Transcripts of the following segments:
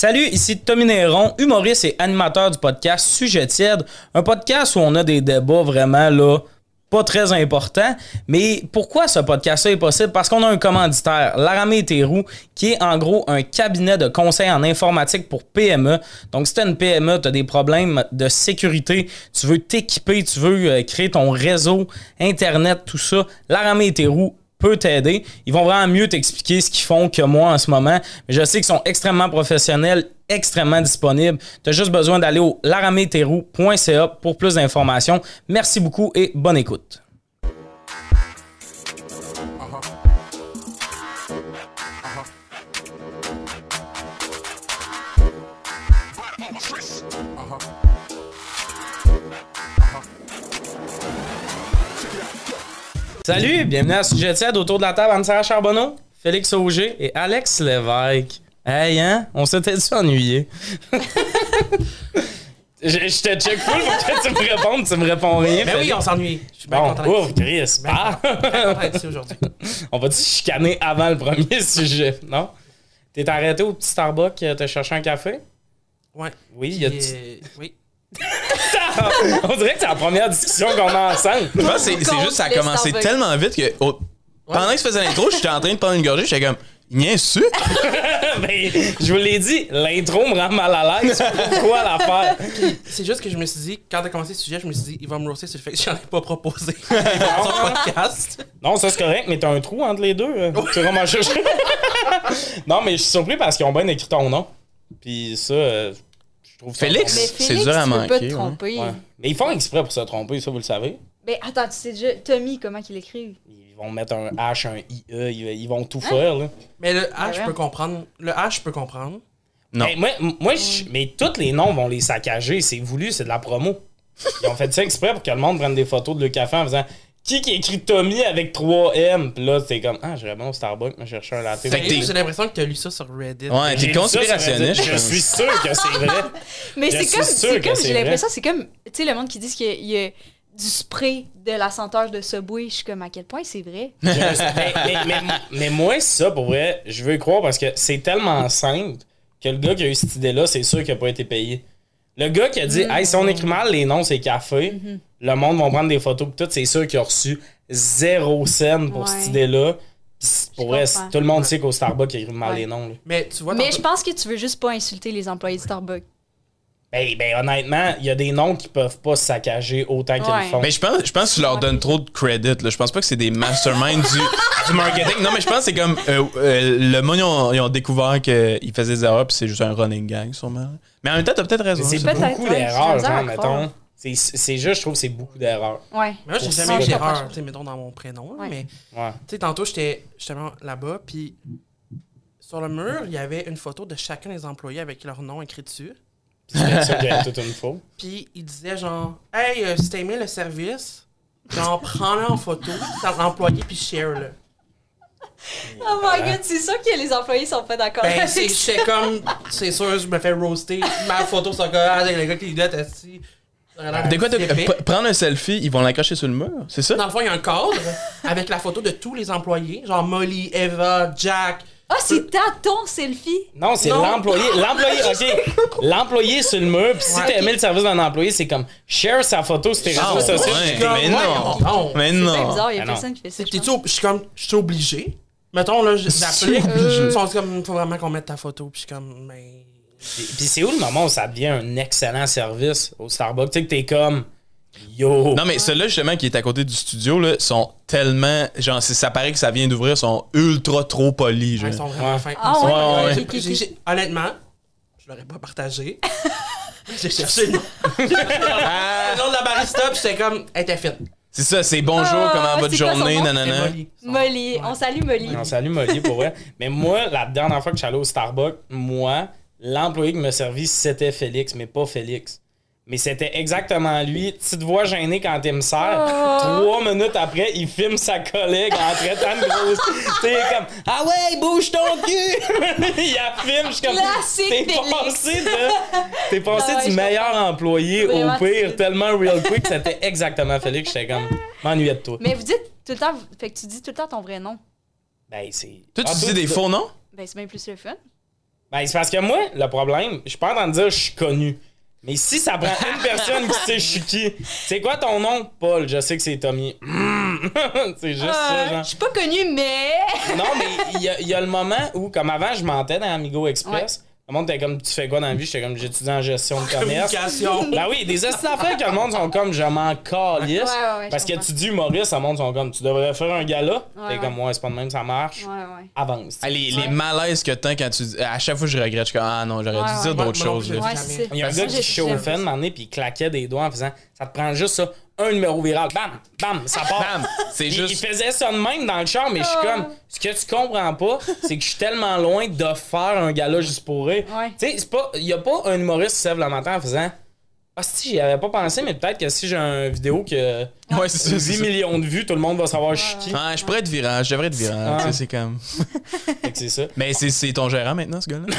Salut, ici Tommy Néron, humoriste et animateur du podcast Sujet tiède, un podcast où on a des débats vraiment là pas très importants. Mais pourquoi ce podcast-là est possible? Parce qu'on a un commanditaire, Laramé Théroux, qui est en gros un cabinet de conseil en informatique pour PME. Donc, si tu une PME, tu as des problèmes de sécurité, tu veux t'équiper, tu veux euh, créer ton réseau, Internet, tout ça, Laramé Théroux peut t'aider. Ils vont vraiment mieux t'expliquer ce qu'ils font que moi en ce moment. Mais je sais qu'ils sont extrêmement professionnels, extrêmement disponibles. Tu as juste besoin d'aller au larameterou.ca pour plus d'informations. Merci beaucoup et bonne écoute. Salut, bienvenue à Sujet Tiède autour de la table Anne-Sarah Charbonneau, Félix Auger et Alex Lévesque. Hey, hein? On s'était-tu ennuyé? je, je te check full pour que tu me répondes, tu me réponds rien. Ben oui, on s'ennuie. Je suis bien Bon, content ouf. Chris. Ben Ah! Aujourd'hui. On va te chicaner avant le premier sujet, non? T'es arrêté au petit Starbucks, euh, t'as cherché un café? Ouais. Oui, il y a euh, Oui. On dirait que c'est la première discussion qu'on a ensemble. Je pense que c'est juste ça a commencé tellement vite que pendant que je faisais l'intro, j'étais en train de prendre une gorgée, j'étais comme Niaisu? Ben, je vous l'ai dit, l'intro me rend mal à l'aise. Pourquoi la faire? C'est juste que je me suis dit, quand t'as commencé le sujet, je me suis dit, il va me roaster sur le fait que j'en ai pas proposé dans son podcast. Non, ça c'est correct, mais t'as un trou entre les deux. euh. Tu vas m'en chercher. non, mais je suis surpris parce qu'ils ont bien écrit ton nom. Puis ça, euh, je trouve ça Félix? Mais C'est dur à tu peux pas manquer, te tromper. Ouais. Mais ils font exprès pour se tromper, ça vous le savez. Ben attends, tu sais déjà, Tommy, comment qu'il écrit? Ils vont mettre un H, un IE, ils, ils vont Hein? tout faire. Là. Mais le H, je ouais. peux comprendre. Le H, je peux comprendre. Non. Mais moi, moi je- mais tous les noms vont les saccager. C'est voulu, c'est de la promo. Ils ont fait ça exprès pour que le monde prenne des photos de le café en faisant qui qui écrit Tommy avec 3 M? Puis là, c'est comme ah, j'irais bien au Starbucks, me chercher un latte. Fait que J'ai l'impression que t'as lu ça sur Reddit. Ouais, t'es conspirationniste. Je suis sûr que c'est vrai. Mais c'est comme, c'est j'ai vrai. l'impression, c'est comme, tu sais, le monde qui dit qu'il y a- du spray de la senteur de Subway. Je suis comme, à quel point c'est vrai? Mais, mais, mais- mais moi, ça, pour vrai, je veux y croire parce que c'est tellement simple que le gars qui a eu cette idée-là, c'est sûr qu'il n'a pas été payé. Le gars qui a dit, hey, si on écrit mal les noms, c'est café, le monde va prendre des photos, pis tout, c'est sûr qu'il a reçu zéro scène pour Ouais. cette idée-là. Pour vrai, tout le monde sait qu'au Starbucks, il écrit mal Ouais. les noms. là. Mais tu vois, Mais je pense que tu veux juste pas insulter les employés de Starbucks. Ben, ben, honnêtement, il y a des noms qui peuvent pas se saccager autant qu'ils Ouais. le font. Mais je pense, je pense que tu leur donnes trop de credit. Là. Je pense pas que c'est des masterminds du, du marketing. Non, mais je pense que c'est comme. euh, euh, le monde, ils ont, ils ont découvert qu'ils faisaient des erreurs, puis c'est juste un running gang, sûrement. Mais en même temps, t'as peut-être raison. c'est beaucoup d'erreurs, genre, mettons. C'est c'est juste, je trouve que c'est beaucoup d'erreurs. Ouais. Mais moi, j'ai jamais eu d'erreur, je tu sais, mettons dans mon prénom. Ouais. Mais Ouais. tu sais, tantôt, j'étais justement là-bas, puis sur le mur, il y avait une photo de chacun des employés avec leur nom écrit dessus. C'est ça qu'il y a toute une faute. Puis il disait genre, hey, euh, si t'as aimé le service, genre, prends-le en photo, t'as l'employé, puis share-le. Oh my god, c'est sûr que les employés sont pas d'accord Ben, avec c'est ça. j'étais comme, c'est sûr, je me fais roaster. Ma photo, c'est comme, ah, le gars qui est assis. De quoi t'as- Épais. p- Prendre un selfie, ils vont l'accrocher sur le mur, c'est ça? Dans le fond, il y a un cadre avec la photo de tous les employés, genre Molly, Eva, Jack. Ah, c'est ta ton selfie? Non, c'est Non. l'employé. L'employé, OK. L'employé sur le mur. Puis si Ouais. t'as aimé le service d'un employé, c'est comme share sa photo sur tes Ah, réseaux sociaux. Mais non. non. Mais C'est non. bizarre, il y a non. personne qui fait ça. je suis comme, je suis obligé. Mettons, là, je- j'applique. Ils sont comme, faut vraiment qu'on mette ta photo. Puis je suis comme, mais. Puis puis c'est où le moment où ça devient un excellent service au Starbucks? Tu sais que t'es comme yo. Non, mais ceux-là, justement, qui est à côté du studio, là, sont tellement. Genre, ça paraît que ça vient d'ouvrir, sont ultra trop polis. Ouais, ils sont vraiment Ouais. fins. Ah ouais, Honnêtement, je l'aurais pas partagé. J'ai cherché le nom. Ah, le nom de la barista, puis j'étais comme, elle était fine. c'est ça, c'est bonjour, Ah, comment va votre journée, nanana. Molly. Molly, on salue Molly. On salue Molly pour vrai. Mais moi, la dernière fois que je suis allé au Starbucks, moi, l'employé qui m'a servi, c'était Félix, mais pas Félix. Mais c'était exactement lui. Petite voix gênée quand il me sert. Oh. Trois minutes après, il filme sa collègue en traitant de grosse. tu sais, comme Ah ouais, bouge ton cul! il la filme, je suis comme. T'es passé de. T'es passé Ah ouais, du meilleur employé Vraiment, au pire, tu- tellement real quick, c'était exactement Félix. J'étais comme. M'ennuyais de toi. Mais vous dites tout le temps, fait que tu dis tout le temps ton vrai nom. Ben, c'est. Toi, tu Ah, dis des faux noms? Ben, c'est bien plus le fun. Ben, c'est parce que moi, le problème, je suis pas en train de dire je suis connu. Mais si ça prend une personne qui sait je suis qui, c'est quoi ton nom? Paul, je sais que c'est Tommy. c'est juste ça, Euh, genre. Je suis pas connue, mais. Non, mais il y, a- il y a le moment où, comme avant, je mentais dans Amigo Express. Le monde était comme, tu fais quoi dans la vie? J'étais comme, j'étudie en gestion de commerce. Communication. Ben oui, des astuces d'affaires que le monde sont comme, je m'en calisse. Ouais, ouais, parce que tu dis humoriste, le monde sont comme, tu devrais faire un gala. Ouais, T'es ouais. comme, ouais, c'est pas de même, ça marche. Ouais, ouais. Avance. Ah, les, les malaises que t'as quand tu dis. À chaque fois, je regrette. Je suis comme, ah non, j'aurais Ouais, dû dire d'autres choses. Il y a un gars qui chauffait une année puis il claquait des doigts en faisant Ça te prend juste ça, un numéro viral, bam, bam, ça part. Bam! C'est Il, juste. il faisait ça de même dans le char, mais je suis Oh. comme, ce que tu comprends pas, c'est que je suis tellement loin de faire un gala juste pour rire. Ouais. Tu sais, c'est pas, y a pas un humoriste qui se lève le matin en faisant, ah si, j'y avais pas pensé, mais peut-être que si j'ai une vidéo que Ouais, c'est ça. 10 c'est ça. millions de vues, tout le monde va savoir je suis qui. Ah, je pourrais être virage, je devrais être virage. Ah. C'est comme. C'est ça. Mais c'est- c'est ton gérant maintenant, ce gars-là?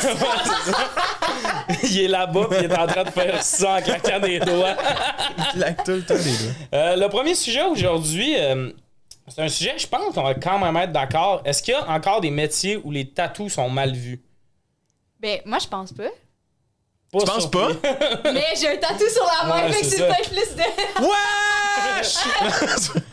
il est là-bas puis il est en train de faire ça en claquant des doigts. Il claque tout le temps les doigts. Euh, le premier sujet aujourd'hui, euh, c'est un sujet, je pense qu'on va quand même être d'accord. Est-ce qu'il y a encore des métiers où les tatous sont mal vus? Ben, moi, je pense pas. Pas Tu penses pas? Mais j'ai un tatou sur la main, Ouais, fait que c'est peut-être plus de.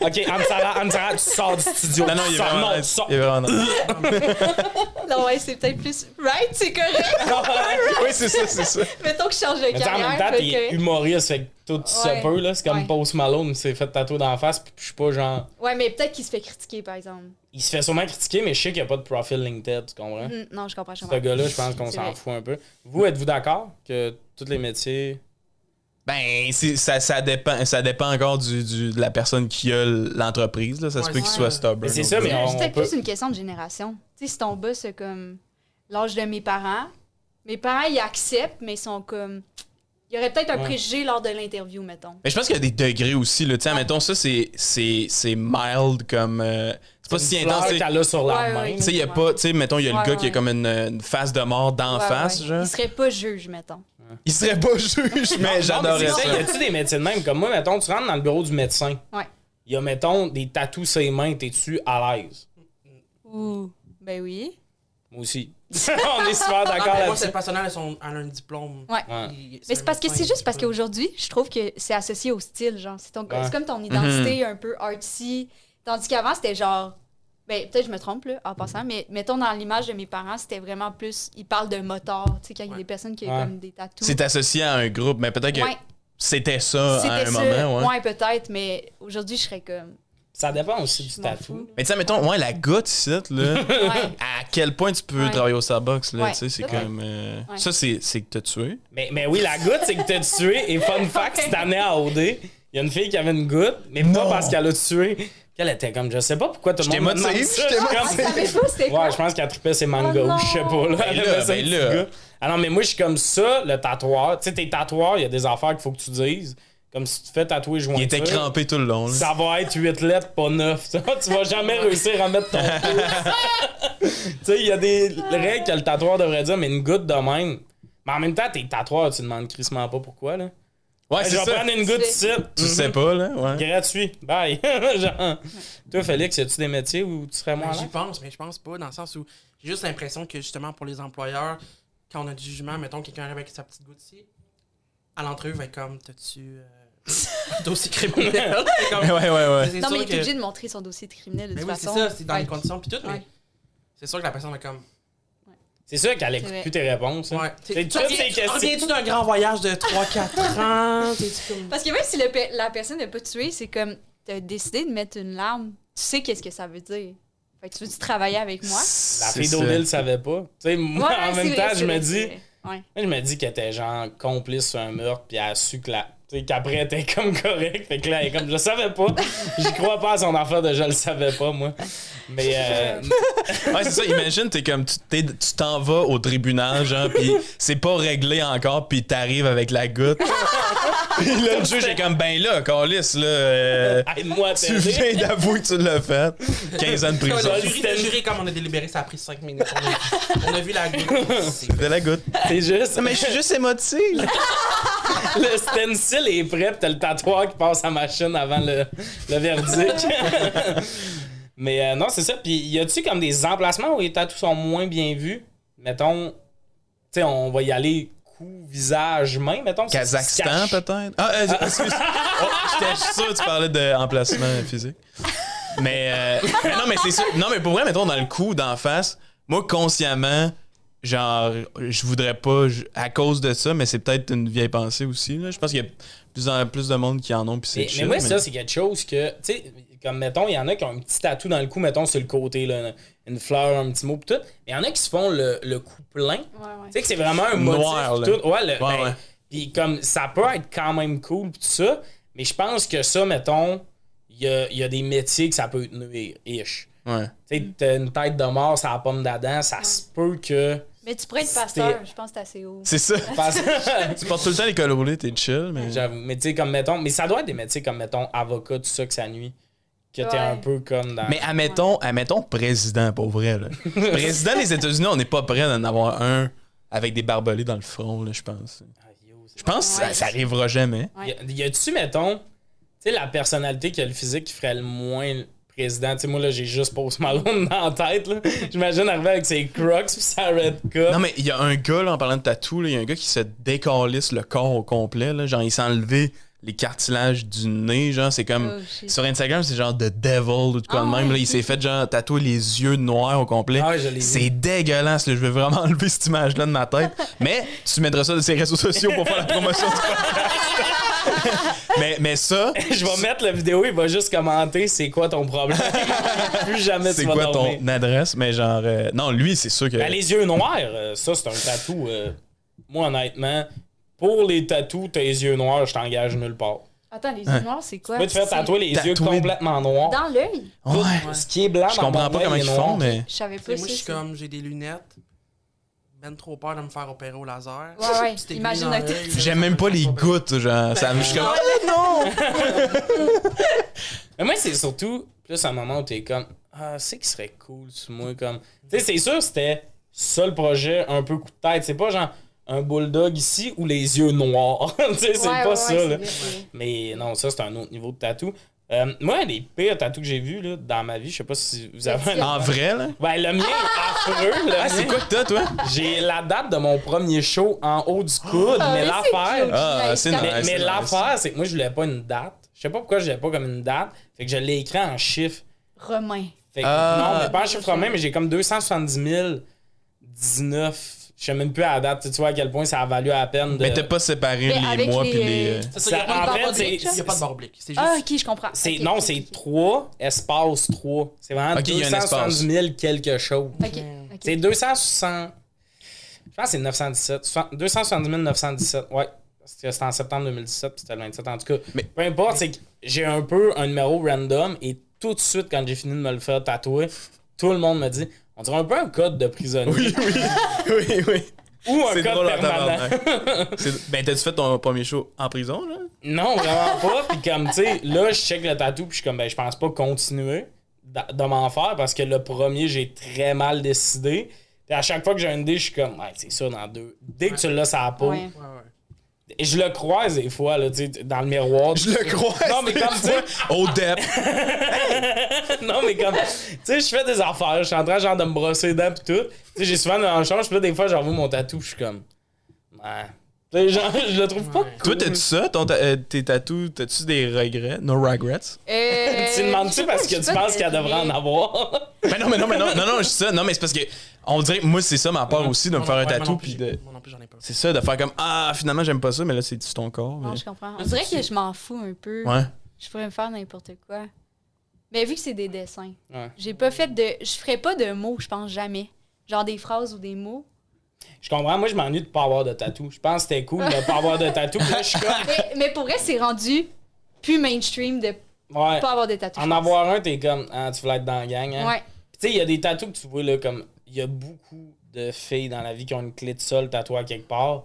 Ok, Ansara, Ansara, tu sors du studio. Non, non, il est sors, vraiment non, tu nice. sors. Il est vraiment nice. Non, ouais, c'est peut-être plus. Right, c'est correct. Oui, c'est ça, c'est ça. Mettons que je change de Mais en même temps, t'es que- humoriste, fait que tout se Ouais. peut, là. C'est comme Ouais. Post Malone, il s'est fait tatouer dans la face, puis je suis pas genre. Ouais, mais peut-être qu'il se fait critiquer, par exemple. Il se fait sûrement critiquer, mais je sais qu'il n'y a pas de profil LinkedIn, tu comprends? Hum, non, je comprends, je Ce comprends. gars-là, je pense qu'on s'en fout un peu. Vous, êtes-vous d'accord que tous les métiers. Ben, c'est- ça, ça, dépend, ça dépend encore du, du- de la personne qui a l'entreprise. là. Ça se peut qu'il c'est soit stubborn. C'est ça, mais C'est on- peut-être peut- plus une question de génération. Tu sais, si ton boss, c'est comme l'âge de mes parents, mes parents, ils acceptent, mais ils sont comme. Il y aurait peut-être un Ouais. préjugé lors de l'interview, mettons. Mais je pense qu'il y a des degrés aussi. Là. Tu sais, mettons, ça, c'est, c'est, c'est mild comme. euh, c'est pas si intense. fleur tu sais. qu'elle a sur la Ouais, main. Tu sais, il y a pas. Tu sais, mettons, il y a le Ouais, gars qui a comme une, une face de mort d'en Ouais, face, ouais. genre. Il serait pas juge, mettons. Il serait pas juge, mais j'adorais ça. Y a-tu des de même? Comme moi, mettons, tu rentres dans le bureau du médecin. Ouais. Il y a, mettons, des tatous sur les mains, t'es-tu à l'aise? Ouh. Ben oui. Moi aussi. On est super Ah, d'accord mais moi, a un diplôme. Ouais. Il- Mais c'est parce que c'est juste parce qu'aujourd'hui, je trouve que c'est associé au style, genre. C'est Ouais. comme ton identité un peu artsy. Tandis qu'avant, c'était genre. Ben, peut-être je me trompe, là, en passant, mais mettons dans l'image de mes parents, c'était vraiment plus. Ils parlent de moteur, tu sais, quand il y a des personnes qui ont Ouais. comme des tatous. C'est associé à un groupe, mais peut-être que Ouais, c'était ça à un ça. moment, ouais. Ouais, peut-être, mais aujourd'hui, je serais comme. Ça dépend aussi du tatou. Mais tu sais, mettons, ouais, la goutte ici, là. Ouais. À quel point tu peux Ouais. travailler au Starbucks, là, Ouais. tu sais, c'est comme... euh, Ouais. Ça, c'est c'est que t'as tué. Mais, mais oui, la goutte, c'est que t'as tué. Et fun fact, cette année à OD, il y a une fille qui avait une goutte, mais pas parce qu'elle a tué. Qu'elle était comme, je sais pas pourquoi tout le J'étais monde me demande ça. j'étais Ah? Ouais, je pense qu'elle trippait ses mangas, Oh non. je sais pas. Là, Ben Elle là, ben là. gars. Ah non, mais moi, je suis comme ça, le tatoueur. Tu sais, tes tatoueurs, il y a des affaires qu'il faut que tu dises. Comme si tu te fais tatouer jointure. Il était crampé tout le long, là. Ça va être 8 lettres, pas 9. tu vas jamais réussir à mettre ton tu sais, il y a des règles que le tatoueur devrait dire, mais une goutte de même. Mais en même temps, tes tatoueurs, tu demandes crissement pas pourquoi, là. Ouais, je c'est vais ça. prendre une goutte ici. Tu sais pas, là, ouais. Gratuit. Bye. Genre, toi, Félix, y a-tu des métiers où tu serais moins Ben, à J'y l'aise? pense, mais je pense pas, dans le sens où j'ai juste l'impression que justement pour les employeurs, quand on a du jugement, mettons quelqu'un arrive avec sa petite goutte ici, à l'entrevue, il va être comme T'as-tu euh, un dossier criminel? C'est comme- Ouais, ouais, ouais. c'est Non, sûr mais il est que- obligé de montrer son dossier de criminel de Mais toute oui, c'est façon. ça, c'est dans Ouais. les conditions puis tout, mais Ouais. c'est sûr que la personne va comme. C'est sûr qu'elle écoute plus tes réponses. hein. Ouais. C'est Tu toutes ces questions. reviens-tu d'un grand voyage de 3-4 ans? Comme- Parce que même si le pe- la personne n'a pas tué, c'est comme t'as décidé de mettre une larme, tu sais qu'est-ce que ça veut dire. Fait que tu veux-tu travailler avec moi? La fille d'Odile le savait pas. Tu sais, moi, Ouais, en même temps, je me dis. Ouais. Moi, je me dis qu'elle était genre complice sur un meurtre, puis elle a su que la. Tu sais, qu'après, elle était comme correct. Fait que là, elle est comme, je savais pas. J'y crois pas à son affaire de je le savais pas, moi. Mais, euh, Ouais, c'est ça. Imagine, t'es comme, tu t'en vas au tribunal, genre, pis c'est pas réglé encore, pis t'arrives avec la goutte. pis là, le juge est comme, ben là, Carlis, là, euh, aide-moi à tu viens d'avouer que tu l'as fait. 15 ans de prison. le jury, le jury, comme on a délibéré, ça a pris 5 minutes. On a, on a vu la goutte. C'est- De la goutte. C'est juste. Mais je suis juste émotif. le stencil est prêt, pis t'as le tatoueur qui passe à machine avant le, le verdict. Mais euh, non, c'est ça. Puis y a-tu comme des emplacements où les tatous sont moins bien vus? Mettons, sais, on va y aller cou, visage, main, mettons. Kazakhstan, peut-être? Ah, euh, excuse. Oh, J'étais sûr que tu parlais d'emplacement physique. Mais, euh, mais non, mais c'est sûr. Non, mais pour vrai, mettons, dans le cou, d'en face, moi, consciemment, genre, je voudrais pas, je- à cause de ça, mais c'est peut-être une vieille pensée aussi. Là. Je pense qu'il y a plus en plus de monde qui en ont, puis c'est Mais, mais moi, ça, c'est quelque chose que, tu sais, comme mettons, il y en a qui ont un petit tatou dans le cou, mettons, sur le côté, là, une fleur, un petit mot, pis tout. Mais il y en a qui se font le, le cou plein. Ouais, ouais. Tu sais que c'est vraiment un motif. Noir, pis là. tout. Ouais, le- Ouais, ben, ouais. Puis comme, ça peut être quand même cool, pis tout ça. Mais je pense que ça, mettons, il y a, y a des métiers que ça peut te nuire, ish. Ouais. Tu sais, t'as une tête de mort sur la pomme d'Adam, ça se peut que. Mais tu pourrais être pasteur, je pense que c'est assez haut. C'est ça. Parce- tu portes tout le temps les cols roulés, t'es chill, mais. J'avoue. Mais tu sais, comme mettons. Mais ça doit être des métiers comme, mettons, avocat, tout ça, que ça nuit. Que t'es Ouais. un peu comme dans. Mais admettons, admettons président, pour vrai. Là. président des États-Unis, on n'est pas prêt d'en avoir un avec des barbelés dans le front, là, je pense. Ah, yo, Je pense que ça, ça arrivera jamais. Ouais. Y a-tu, mettons, tu sais, la personnalité qui a le physique qui ferait le moins président? Tu sais, moi, là, j'ai juste Post Malone dans la tête, là. J'imagine arriver avec ses crocs pis sa red cup. Non, mais il y a un gars, là, en parlant de tatou, là, il y a un gars qui se décalisse le corps au complet. Là, genre, il s'est enlevé les cartilages du nez. Genre, c'est comme. Oh. Sur Instagram, c'est genre The Devil ou de quoi Ah de même. ouais. Là, il s'est fait genre tatouer les yeux noirs au complet. Ah c'est dégueulasse. Là. Je vais vraiment enlever cette image-là de ma tête. mais tu mettras ça sur ses réseaux sociaux pour faire la promotion du podcast. mais, mais ça, Je vais mettre la vidéo, il va juste commenter c'est quoi ton problème. Plus jamais c'est tu vas quoi dormir. ton adresse? Mais genre. euh, non, lui, c'est sûr que. Ben, les yeux noirs, euh, ça, c'est un tatou. euh, moi, honnêtement, pour les tatous, tes yeux noirs, je t'engage nulle part. Attends, les yeux noirs, c'est quoi? Tu peux te faire tatouer les yeux complètement noirs. Dans l'œil? Ouais. Ce qui est blanc Je dans comprends pas comment ils font, mais. Je savais pas moi, je suis comme, j'ai des lunettes. Ben trop peur de me faire opérer au laser. Ouais, ouais. Imagine J'aime même me pas les gouttes, genre. Ça, me- je suis comme. Mais moi, c'est surtout plus un moment où t'es comme, ah, c'est qui serait cool sur moi. Comme... Tu sais, c'est sûr, c'était ça le projet, un peu coup de tête. C'est pas genre un bulldog ici ou les yeux noirs? c'est Ouais, pas ouais, ça, ouais, là. Mais non, ça, c'est un autre niveau de tatou. Euh, moi, des pires tatous que j'ai vus là, dans ma vie, je sais pas si vous avez un. En vrai, là? Ben, le mien est affreux. Le Ah, c'est quoi que t'as, toi? J'ai la date de mon premier show en haut du coude, Ah, mais mais c'est l'affaire. Ah, Nice, c'est quand nice. Mais, c'est mais nice. l'affaire, c'est que moi, je voulais pas une date. Je sais pas pourquoi je voulais pas comme une date. Fait que je l'ai écrit en chiffres. Romain. Fait que, Ah. non, mais pas en chiffre romain, mais j'ai comme 270 000, 19. Je sais même plus à la date. Tu vois à quel point ça a valu à peine de. Mais t'as pas séparé Mais les mois les, puis les. euh, euh, ça, en fait, c'est- Il y a pas de barre oblique. C'est juste. Ah, ok, je comprends. Non, c'est ok. 3 espace 3. C'est vraiment Ok, il y a un 270 000 quelque chose. Ok. C'est 260. Je pense que c'est 917. Soixante- 270 917. Ouais. Parce que C'était en septembre 2017, puis c'était le 27. En tout cas, Mais- peu importe, c'est que j'ai un peu un numéro random et tout de suite, quand j'ai fini de me le faire tatouer, tout le monde me dit on dirait un peu un code de prisonnier. Oui, oui. oui, oui. Ou un code drôle en permanent. Ben, t'as-tu fait ton premier show en prison, là? Non, vraiment pas. Puis comme, tu sais, là, je check le tatou, puis je suis comme, ben, je pense pas continuer de, m'en faire parce que le premier, j'ai très mal décidé. Puis à chaque fois que j'ai une idée, je suis comme, ouais, c'est ça, dans deux. Dès que tu l'as, ça a peau. Ouais. Ouais, ouais. Et je le croise des fois, là, tu sais, dans le miroir. Je le crois. Non, mais comme, tu sais, Au dep. non, mais comme, tu sais, je fais des affaires, je suis en train, genre, de me brosser les dents, pis tout. Tu sais, j'ai souvent dans le puis là, des fois, j'envoie mon tatou, je suis comme, ouais. Genre, je le trouve pas cool. Toi, t'as-tu ça? Ton ta- euh, tes tatous, t'as-tu des regrets? No regrets? Euh, Tu demandes-tu parce que tu penses qu'elle devrait en avoir? Mais non, mais non, mais non, non, non, je dis ça. Non, mais c'est parce que on dirait, moi, c'est ça ma part aussi, de me faire non- un ouais, tatou, puis de. Moi non plus, j'en ai pas. C'est ça, de faire comme Ah, finalement, j'aime pas ça, mais là, c'est sur ton corps. Non, mais- je comprends. On dirait que je m'en fous un peu. Ouais. Je pourrais me faire n'importe quoi. Mais vu que c'est des dessins, Ouais. j'ai pas fait de. Je ferais pas de mots, je pense jamais. Genre des phrases ou des mots. Je comprends, moi, je m'ennuie de pas avoir de tatou. Je pense que c'était cool de pas avoir de tatou. Puis là, je suis comme, Mais, mais pour vrai, c'est rendu plus mainstream de ouais. pas avoir de tatouage. En avoir un, t'es comme, ah, tu voulais être dans la gang, hein? Ouais. Puis tu sais, il y a des tatous que tu vois, là, comme, il y a beaucoup de filles dans la vie qui ont une clé de sol tatouée à quelque part.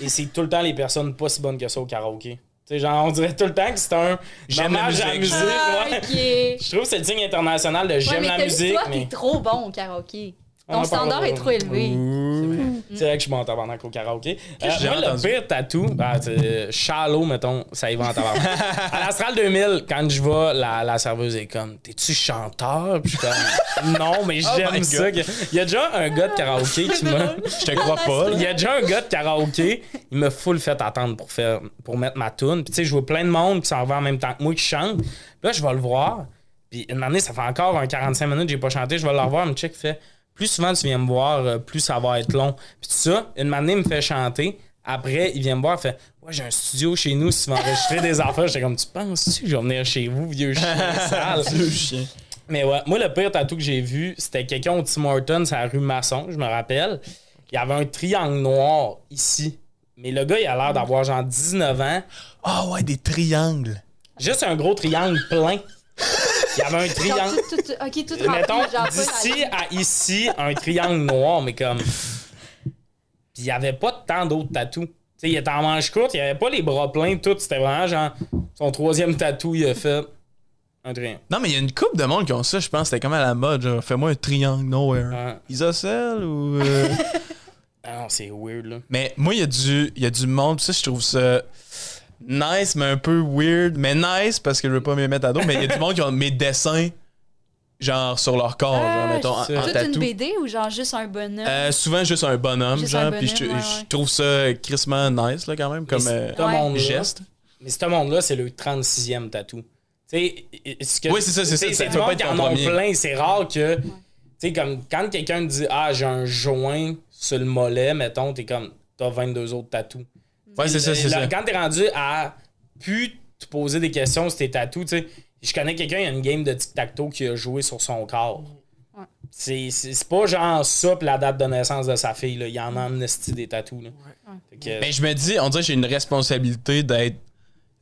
Et c'est tout le temps les personnes pas si bonnes que ça au karaoké. Tu sais, genre, on dirait tout le temps que c'est un J'aime la musique. musique. Ah, ouais. Je trouve que c'est le signe international de j'aime la musique, toi, mais. t'es trop bon au karaoké. On Ton en standard est trop élevé. C'est vrai. C'est vrai que je suis en tabarnak au karaoké. Euh, moi, le pire tatou, c'est shallow, mettons, ça y va en tabarnak. à l'Astral 2000, quand je vais, la, la serveuse est comme T'es-tu chanteur? Puis je suis comme Non, mais Oh j'aime ça. Il y a déjà un gars de karaoké qui m'a. Je te crois pas. Il y a déjà un gars de karaoké, il m'a full fait attendre pour faire pour mettre ma tune. Puis tu sais, je vois plein de monde qui s'en va en même temps que moi qui chante. Puis là, je vais le voir. Puis une année, ça fait encore un 45 minutes que j'ai pas chanté, je vais le revoir, me check fait plus souvent tu viens me voir, euh, plus ça va être long. Puis tout ça, une il me fait chanter. Après, il vient me voir, il fait Ouais, j'ai un studio chez nous, si tu veux enregistrer des affaires. J'étais comme Tu penses-tu que je vais venir chez vous, vieux chien sale? Le chien. Mais ouais, moi, le pire tatou que j'ai vu, c'était quelqu'un au Tim Hortons à la rue Masson, je me rappelle. Il y avait un triangle noir ici. Mais le gars, il a l'air d'avoir genre 19 ans. Ah ouais, des triangles. Juste un gros triangle plein. Il y avait un triangle. tout, tout, ok, tout rempli, Mettons, d'ici à ici, un triangle noir, mais comme. Puis il y avait pas tant d'autres tatous. Tu sais, il était en manche courte, il y avait pas les bras pleins, tout. C'était vraiment genre. Son troisième tatou, il a fait. Un triangle. Non, mais il y a une couple de monde qui ont ça, je pense. C'était comme à la mode, genre, fais-moi un triangle nowhere. Ouais. Isocèle ou. euh, Ah non, c'est weird, là. mais moi, il y, a du- y a du monde, ça, je trouve ça nice, mais un peu weird. Mais nice parce que je veux pas me mettre à dos, mais il y a du monde qui ont mes dessins, genre, sur leur corps, genre, Ah, mettons, en, c'est en Toute tatou. une BD ou genre juste un bonhomme? Euh, souvent juste un bonhomme, Juste genre, puis je, ouais, ouais. trouve ça crissement nice, là, quand même, comme euh, Ouais. geste. Mais ce monde-là, c'est le 36e tatou. Tu sais, ce que- Oui, c'est ça, c'est ça, peut pas monde être en ont plein. C'est rare que. Tu sais, comme quand quelqu'un te dit Ah, j'ai un joint sur le mollet, mettons, t'es comme T'as 22 autres tatous. Ouais, c'est ça, c'est Là, ça. Quand t'es rendu à plus te poser des questions sur tes tatous, tu sais, je connais quelqu'un, il y a une game de tic-tac-toe qui a joué sur son corps. Ouais. C'est pas genre ça pis la date de naissance de sa fille. Là. Il y en a amnesty des tatous. Là. Fait que- Mais je me dis, on dirait que j'ai une responsabilité d'être.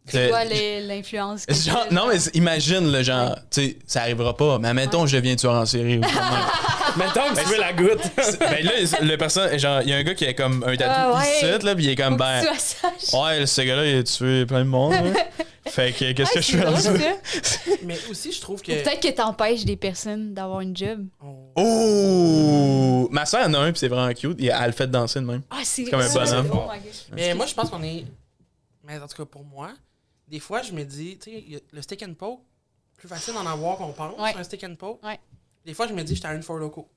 C'est quoi l'influence? non, mais imagine, là, genre, tu sais, ça arrivera pas, mais admettons que je deviens tueur en série ou comment? Mettons que tu veux la goutte. ben là, le personne, genre, il y a un gars qui a comme un tatou Ah ouais. ici, là, pis il est comme, ben, ouais, ce gars-là, il a tué plein de monde. Fait que, qu'est-ce que je fais? Mais aussi, je trouve que. Peut-être que t'empêches des personnes d'avoir une job. Oh. Ma soeur en a un, pis c'est vraiment cute. Elle le fait danser de même. Ah, c'est comme un bonhomme. c'est- oh. Mais moi, je pense qu'on est. Mais en tout cas, pour moi, des fois, je me dis, tu sais, le stick and poke, plus facile d'en avoir qu'on pense, Ouais. un stick and poke. Ouais. Des fois, je me dis, j'étais à une for loco.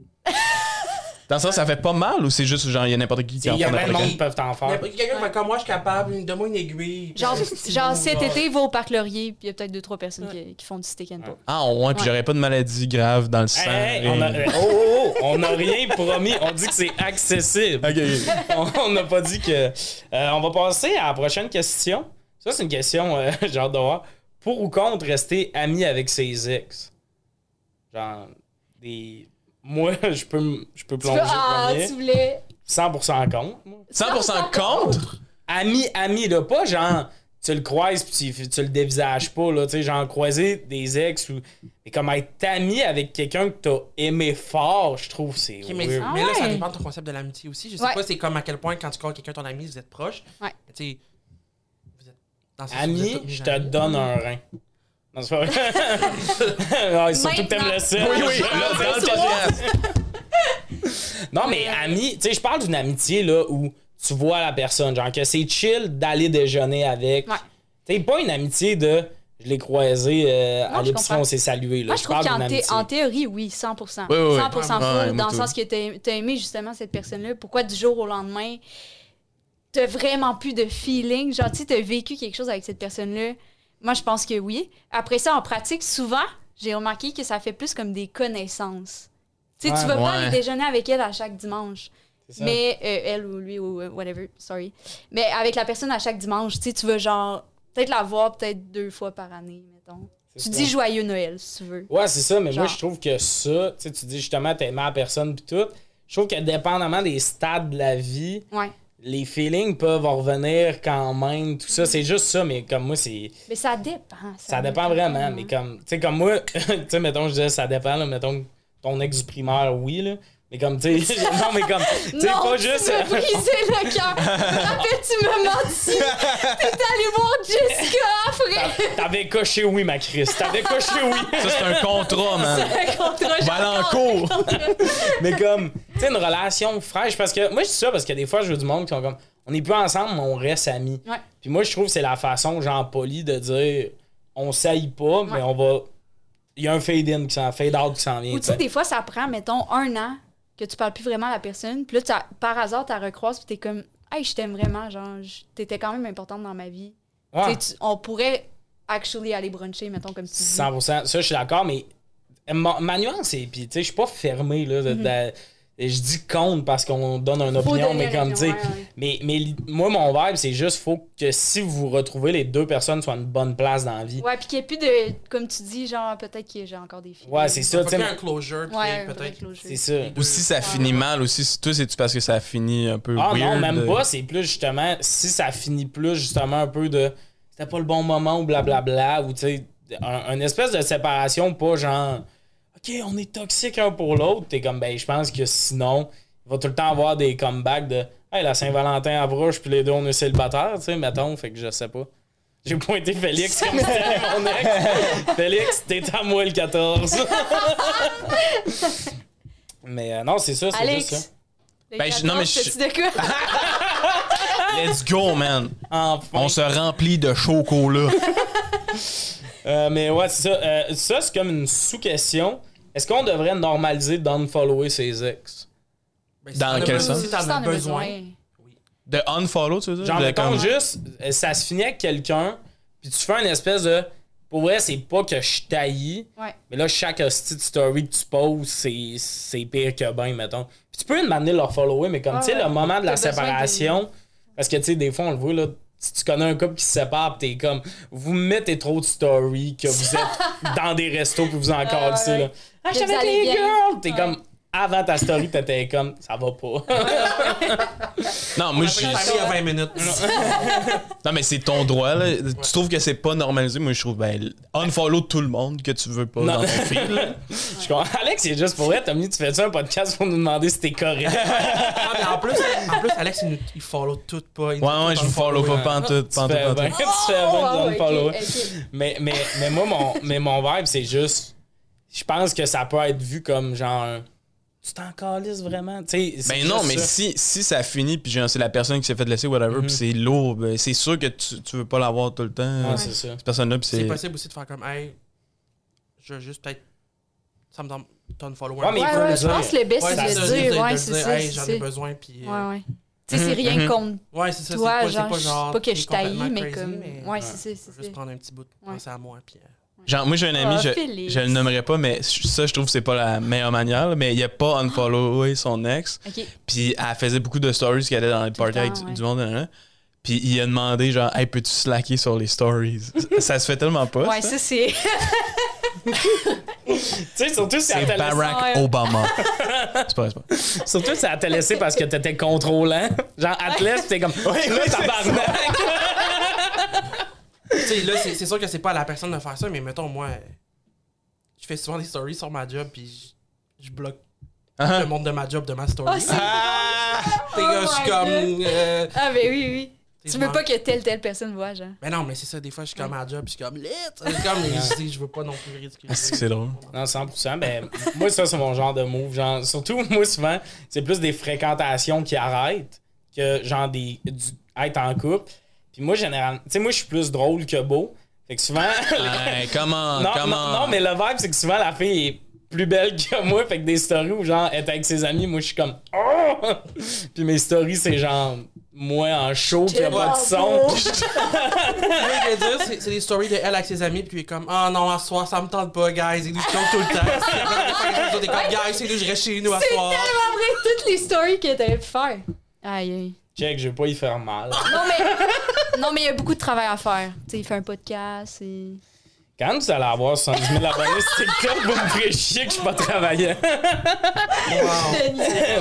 Dans ça, ça fait pas mal ou c'est juste genre, il y a n'importe qui qui en Il y a fait plein de n'importe monde qui? qui peuvent t'en Il y a faire. quelqu'un qui comme moi, je suis capable, donne-moi une aiguille. Genre, puis genre cet genre. été, va au parc Laurier, puis il y a peut-être deux, trois personnes qui, qui font du stick and poke. Ah, ouais, pis Ouais. j'aurais pas de maladie grave dans le sang. Hey, hey, et- on a, oh, oh, oh, on n'a rien promis. On dit que c'est accessible. On n'a pas dit que. Euh, on va passer à la prochaine question. Ça, c'est une question, euh, hâte de voir. Pour ou contre rester ami avec ses ex? Genre, des. Moi, je peux, je peux Tu plonger ah, premier. tu voulais. 100% contre. moi. 100% contre? Ami, ami, là, pas genre. Tu le croises puis tu, tu le dévisages pas, là, tu sais, genre croiser des ex ou. Mais comme être ami avec quelqu'un que t'as aimé fort, je trouve, c'est mais. Ah là, ça ouais. dépend de ton concept de l'amitié aussi. Je sais Ouais. pas c'est comme à quel point quand tu crois quelqu'un ton ami, vous êtes proches. Ouais. Tu sais, vous êtes dans vous Ami, je te donne un rein. Non, c'est pas vrai. ouais, surtout que t'aimes le seul. Oui, oui, là, dans le podcast. Non, mais ami, tu sais, je parle d'une amitié là où tu vois la personne, genre que c'est chill d'aller déjeuner avec. Ouais. Tu sais, pas une amitié de je l'ai croisé euh, Non, à je l'épicerie, on s'est salué. Là. Moi, je trouve parle qu'en d'une thé- amitié. en théorie, oui, 100%. Oui, oui, oui. 100% Ouais, faux, dans le sens que t'as t'as aimé justement cette personne-là. Pourquoi du jour au lendemain, t'as vraiment plus de feeling? Genre, tu sais, t'as vécu quelque chose avec cette personne-là. Moi, je pense que oui. Après ça, en pratique, souvent, j'ai remarqué que ça fait plus comme des connaissances. Tu sais, Ouais. tu vas pas aller déjeuner avec elle à chaque dimanche. C'est ça. Mais euh, elle ou lui ou euh, whatever, sorry. Mais avec la personne à chaque dimanche, tu sais, tu vas genre peut-être la voir peut-être deux fois par année, mettons. Tu ça. dis joyeux Noël si tu veux. Ouais, c'est ça, mais moi, je trouve que ça, tu sais, tu dis justement, t'aimes la personne pis tout. Je trouve que dépendamment des stades de la vie, Ouais. Les feelings peuvent revenir quand même, tout ça. C'est juste ça, mais comme moi, c'est. Mais ça dépend. Ça dépend vraiment, mais comme, tu sais, comme moi, tu sais, mettons, je disais ça dépend, là, mettons, ton ex du primaire, oui, là. Mais comme, tu sais, non, mais comme, tu sais, pas tu juste. m'as brisé le cœur. Rappelle-tu me menti. T'es allé voir Jessica après. T'avais coché oui, ma Chris. T'avais coché oui. Ça, c'est un contrat, man. Un contrat, Va aller en cours. mais comme, tu sais, une relation fraîche. Parce que moi, je dis ça parce que des fois, je veux du monde qui sont comme, on n'est plus ensemble, mais on reste amis. Ouais. Puis moi, je trouve que c'est la façon, genre, polie de dire, on saillit pas, mais Ouais. on va. Il y a un fade-in qui s'en fade-out qui s'en vient. Ou tu tu sais, des fois, ça prend, mettons, un an que tu parles plus vraiment à la personne. Puis là, par hasard, tu recroises, puis t'es comme, hey, je t'aime vraiment. Genre, t'étais quand même importante dans ma vie. Ouais. Tu on pourrait actually aller bruncher, mettons, comme tu dis. 100%. Ça, je suis d'accord, mais ma, ma nuance, c'est. Puis, tu sais, je suis pas fermé, là. de- de- je dis contre parce qu'on donne une. Faut opinion, mais comme, opinion, ouais, ouais. Mais, mais moi, mon vibe, c'est juste, faut que si vous vous retrouvez, les deux personnes soient à une bonne place dans la vie. Ouais, puis qu'il n'y ait plus de, comme tu dis, genre, peut-être que j'ai encore des filles. Ouais, c'est ça, Faut un closure, puis Ouais, peut-être. C'est ça. Ou si ça finit mal aussi, si toi, c'est parce que ça finit un peu Ah weird. non, même euh, pas. C'est plus justement, si ça finit plus justement un peu de c'était pas le bon moment ou blablabla, ou tu sais, un, une espèce de séparation, pas genre, ok, on est toxique un pour l'autre. T'es comme, ben, je pense que sinon, il va tout le temps avoir des comebacks de, hey, la Saint-Valentin approche, puis les deux, on est célibataires, tu sais, mettons, fait que je sais pas. J'ai pointé Félix comme c'était mon ex. Félix, t'es à moi le 14. Mais euh, non, c'est ça, c'est juste ça. Le Ben, je- non, mais 14, je- de quoi? Let's go, man. Enfin. On se remplit de chocolat. Euh, mais ouais, c'est ça. Euh, ça, c'est comme une sous-question. Est-ce qu'on devrait normaliser d'unfollower ses ex? Ben, si Dans quel sens? Si t'en as besoin. De unfollow, tu veux dire? Genre, De mettons comme- juste, ça se finit avec quelqu'un, puis tu fais une espèce de. Pour vrai, c'est pas que je taillis, Ouais. mais là, chaque hostie de story que tu poses, c'est, c'est pire que ben, mettons. Puis tu peux demander leur follower, mais comme, Ah tu sais, ouais. le moment de la séparation, parce que, tu sais, des fois, on le voit, là, si tu connais un couple qui se sépare, pis t'es comme, vous mettez trop de stories, que vous êtes dans des restos, puis vous en Ah, ouais. là. Ah, je suis allez les bien. girls! T'es Ouais. comme, avant ta story, t'étais comme, ça va pas. Non, moi, je a 20 minutes. Non, mais c'est ton droit, là. Tu trouves que c'est pas normalisé? Moi, je trouve, ben, unfollow tout le monde que tu veux pas Non. dans ton feed, là. Je comprends. Alex, c'est juste pour vrai. Tommy, tu fais-tu un podcast pour nous demander si t'es correct? Ah, mais en plus, en plus, Alex, il, nous, il follow tout pas. il Ouais, ouais, tout je vous follow pas pantoute, tu pantoute, fais bien, pantoute. tu fais Oh, ouais. Mais, mais, mais moi, mon, mais mon vibe, c'est juste. Je pense que ça peut être vu comme genre. Tu t'en calisses vraiment? Tu sais, c'est Ben non, mais ça. si, si ça finit, puis genre, c'est la personne qui s'est fait laisser, whatever, puis c'est lourd, ben, c'est sûr que tu, tu veux pas l'avoir tout le temps. Ouais, euh, c'est ça. Cette personne-là, puis C'est c'est. possible aussi de faire comme, hey, je veux juste peut-être. Ça me donne ton follower. Ouais, mais Ouais, je pense que le best, Ouais, c'est de le dire. de- Ouais, de c'est ça. hey, j'en c'est ai besoin, puis. euh, Ouais, ouais. Tu sais, c'est rien Mhm. contre Ouais, c'est ça. toi, c'est pas, genre, pas je- genre. pas que je taillis, mais crazy, comme. mais Ouais, Ouais. c'est ça, je veux c'est juste prendre un petit bout Ouais. penser à moi, puis. Genre, moi, j'ai un ami, Ah, je, je le nommerai pas, mais ça, je trouve que c'est pas la meilleure manière, là, mais il a pas unfollowé son ex. Ok. Puis elle faisait beaucoup de stories qu'elle allait dans les Tout parties avec temps, du- ouais. du monde. nan. Puis il a demandé, genre, hey, peux-tu slacker sur les stories? ça se fait tellement pas. Ouais, ça. ça, c'est. Tu sais, surtout si elle t'a Barack Ouais. Obama. c'est pas, c'est pas. surtout si elle t'a laissé parce que t'étais contrôlant. Genre, elle te laisse, pis t'es comme, là, tabarnak. Tu sais, là, c'est c'est sûr que c'est pas à la personne de faire ça, mais mettons, moi, je fais souvent des stories sur ma job, puis je, je bloque Ah. le monde de ma job de ma story. Ah, c'est- Ah! T'es là, je suis Oh comme. euh, Ah, ben oui, oui. Tu veux pas que telle, telle personne voit, genre. Ben non, mais c'est ça, des fois, je suis comme à la job, puis je suis comme lit. C'est comme, mais je, veux pas non plus ridiculiser. Que c'est drôle? Non, 100%. Ben, moi, ça, c'est mon genre de move. Genre, surtout, moi, souvent, c'est plus des fréquentations qui arrêtent que, genre, des, du, être en couple. Puis moi, généralement, tu sais, moi, je suis plus drôle que beau. Fait que souvent. Hey, comment? non, comment? non, non, mais le vibe, c'est que souvent, la fille est plus belle que moi. Fait que des stories où, genre, elle est avec ses amis, moi, je suis comme. Oh! Puis mes stories, c'est genre, moi en show, qui a pas de son. C'est des stories de elle avec ses amis, puis il est comme, ah non, à soir, ça me tente pas, guys. Il nous choke tout le temps. T'es comme, guys, c'est nous, je reste chez nous à C'est soir. tellement vrai toutes les stories que t'avais pu faire. Aïe, aïe. Check, je vais pas y faire mal. Non, mais. Non, mais il y a beaucoup de travail à faire. Tu sais, il fait un podcast et. Quand vous allez avoir 70 000 abonnés sur TikTok, vous me ferez chier que je suis pas travaillant.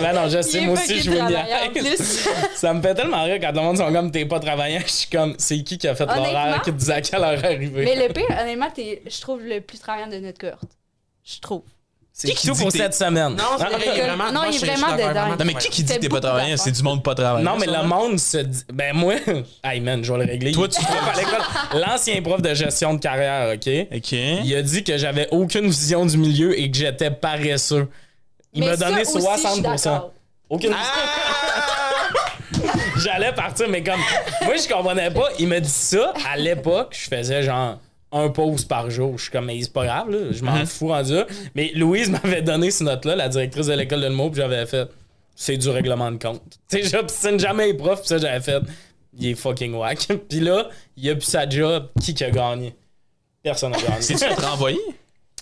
ben non, je sais, moi aussi, je veux travaillant, en niaiser. plus. Ça me fait tellement rire quand le monde sont comme t'es pas travaillant. Je suis comme, c'est qui qui a fait l'horaire, qui te disait à quelle heure arriver? Mais le pire, honnêtement, t'es, je trouve le plus travaillant de notre cohorte. Je trouve. C'est Tout qui dit pour cette semaine. Non, c'est vrai, il est vraiment. Non, moi, il est vraiment dedans. Non, mais qui qui dit que t'es pas travaillant? C'est du monde pas travaillant. Non, mais le monde se dit. Ben, moi, hey man, je vais le régler. Toi, tu- à l'école. L'ancien prof de gestion de carrière, OK? OK. Il a dit que j'avais aucune vision du milieu et que j'étais paresseux. Il m'a donné aussi, je suis 60%. d'accord. Aucune J'allais partir, mais comme. Moi, je comprenais pas. Il m'a dit ça. À l'époque, je faisais genre un pause par jour. Je suis comme, mais c'est pas grave, là. Je m'en fous rendu là. Mais Louise m'avait donné ce note-là, la directrice de l'école de l'humour, puis j'avais fait. C'est du règlement de compte. Tu sais, j'obstine jamais les profs, puis ça, j'avais fait. Il est fucking whack. puis là, il a plus sa job. Qui qui a gagné? Personne n'a gagné. C'est-tu fait renvoyer?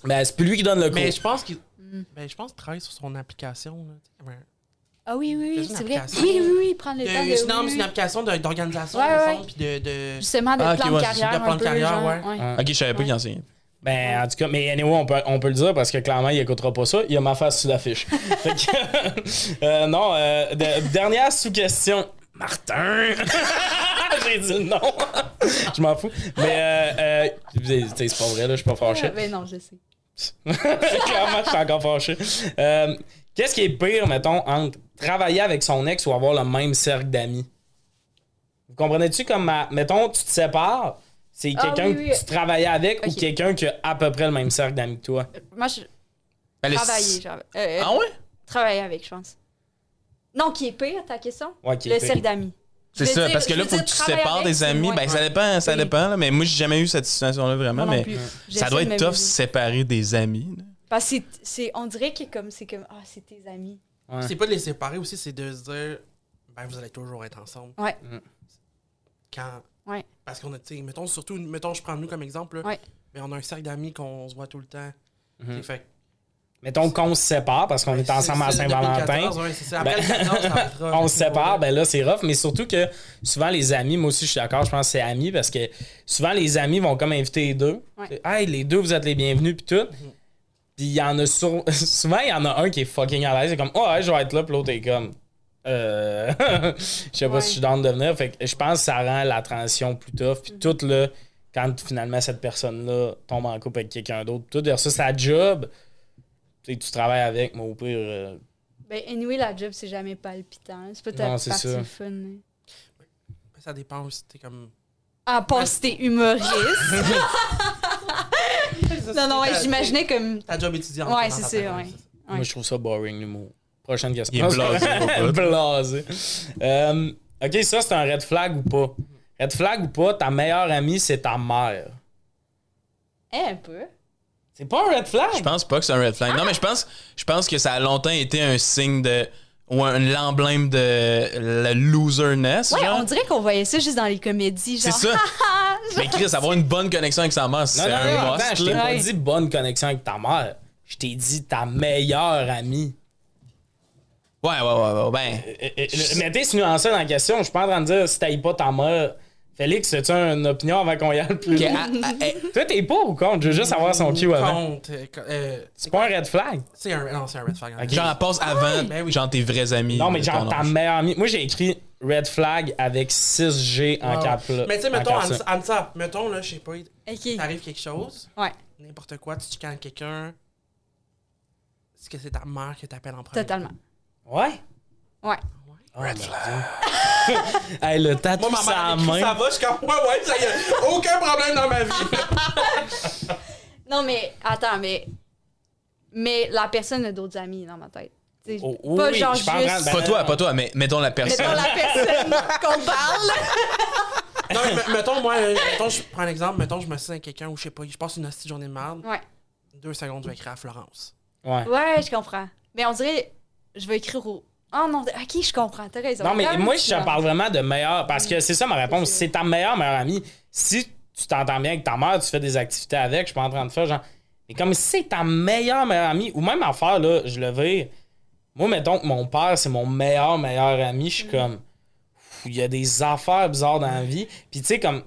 Ben, c'est plus lui qui donne le cours. Mais je pense qu'il. Ben, je pense qu'il travaille sur son application. Là. Ah oui, oui, oui, C'est vrai. Oui, oui, oui, prendre le temps De- oui, c'est une application d'organisation, Ouais, ouais. puis de. de... Justement, de Ah, plan de carrière. de plan un de peu, carrière, genre, ouais. Ok, je savais pas qu'il enseignait. Ben, en tout cas, mais anyway, on peut, on peut le dire parce que clairement, il écoutera pas ça. Il a ma face sous l'affiche. Que, euh, non, euh, de- dernière sous-question. Martin! J'ai dit le nom. je m'en fous. Mais, euh, euh, tu sais, c'est pas vrai, là, je suis pas fâché. ben non, je sais. Clairement, je suis encore fâché. Qu'est-ce qui est pire, mettons, entre travailler avec son ex ou avoir le même cercle d'amis? Vous comprenez-tu comme, ma- mettons, tu te sépares, c'est Ah, quelqu'un oui, oui. que tu travaillais avec ou Ok. quelqu'un qui a à peu près le même cercle d'amis que toi? Moi, je est- travailler, genre. euh, euh, Ah ouais? Travailler avec, je pense. Non, qui est pire, ta question? Ouais, qui est le pire. cercle d'amis. C'est Je veux ça, dire- parce que je là, veux faut dire, que tu travailler sépares avec, des c'est amis. moins- Ben, ça dépend, ça Oui. dépend, là, mais moi, j'ai jamais eu cette situation-là vraiment. Moi non mais plus. ça doit de être tough m'amuser. séparer des amis. là. Parce que c'est- c'est, on dirait que comme, c'est comme, ah, c'est tes amis. Ouais. C'est pas de les séparer aussi, c'est de se dire, ben, vous allez toujours être ensemble. Ouais. Quand. Ouais. Parce qu'on a, tu sais, mettons, surtout, mettons, je prends nous comme exemple, là, mais on a un cercle d'amis qu'on se voit tout le temps. Mhm. C'est fait. Mettons qu'on se sépare parce qu'on est ensemble à Saint-Valentin. 2014, ouais, Ben, le 14, ça va être rough. on se sépare, ben là, c'est rough. Mais surtout que souvent, les amis, moi aussi, je suis d'accord, je pense que c'est amis parce que souvent, les amis vont comme inviter les deux. Ouais. Hey, les deux, vous êtes les bienvenus, puis tout. Puis il y en a sur- souvent, il y en a un qui est fucking à l'aise. C'est comme, oh, ouais, je vais être là, puis l'autre est comme. Euh. je sais pas Ouais. si je suis dans de venir. Fait que je pense que ça rend la transition plus tough. Puis tout, là, quand finalement cette personne-là tombe en couple avec quelqu'un d'autre, tout versus sa job, tu sais, tu travailles avec, mais au pire. euh, Ben, anyway, la job, c'est jamais palpitant. C'est pas Non, partie c'est ça. fun. hein. Ça dépend aussi, t'es comme. À part si t'es humoriste. non, non, ouais, j'imaginais comme. Ta job étudiante. Ouais, c'est ça, ouais. Moi, je trouve ça boring, l'humour. Prochaine question. Il est blasé, blasé. Euh, ok, ça, c'est un red flag ou pas? Red flag ou pas, ta meilleure amie, c'est ta mère. Eh, un peu. C'est pas un red flag? Je pense pas que c'est un red flag. Non, mais je pense, je pense que ça a longtemps été un signe de. Ou un l'emblème de la loserness. Ouais, genre? on dirait qu'on voyait ça juste dans les comédies. C'est ça. Mais Chris, avoir une bonne connexion avec sa mère, c'est Non, non, un non, must, attends, je t'ai pas dit bonne connexion avec ta mère. Je t'ai dit ta meilleure amie. Ouais, ouais, ouais, ouais. Ben, Euh, euh, Mettez ce nuancé dans la question. Je suis pas en train de dire si t'ailles pas ta mère. Félix, as-tu une opinion avant qu'on y aille plus loin? ah, ah, eh, Toi, t'es pas ou contre? Je veux juste avoir son cue avant. Compte, euh, euh, C'est pas un red flag? C'est un, non, c'est un red flag. Ok. genre, passe avant, Ben oui. genre tes vrais amis. Non, mais genre ton ta âge. meilleure amie. Moi, j'ai écrit red flag avec 6G en cap là. Mais tu sais, en mettons, cap, ça. Mettons, là, je sais pas, il Ok. t'arrive quelque chose, Ouais, n'importe quoi, tu chicanes quelqu'un, est-ce que c'est ta mère qui t'appelle en premier? totalement. Ouais. Ouais. Red flag. hey, le tatou Moi, écrit, main. ça va, je suis comme, ouais, ouais, ça y a aucun problème dans ma vie. Non, mais attends, mais. Mais la personne a d'autres amis dans ma tête. Oh, oui, pas oui, genre je juste. suis pas toi, pas toi, mais mettons la personne. Mettons la personne qu'on parle. non, mais me- mettons, moi, euh, mettons, je prends un exemple, mettons, je me signe avec quelqu'un où je sais pas, je passe une hostie journée de merde, Ouais. deux secondes, je vais écrire à Florence. Ouais. Ouais, je comprends. Mais on dirait. Je vais écrire au. Oh non, ok, je comprends, t'as raison. Non, mais moi, je te parle vraiment de meilleur. Parce que c'est ça ma réponse. C'est ta meilleure meilleure amie. Si tu t'entends bien avec ta mère, tu fais des activités avec, je suis pas en train de faire genre. Mais comme c'est ta meilleure meilleure amie, ou même affaire, là, je le vais. Moi, mettons que mon père, c'est mon meilleur meilleur ami, je suis comme. Pff, Il y a des affaires bizarres dans la vie. Puis tu sais, comme.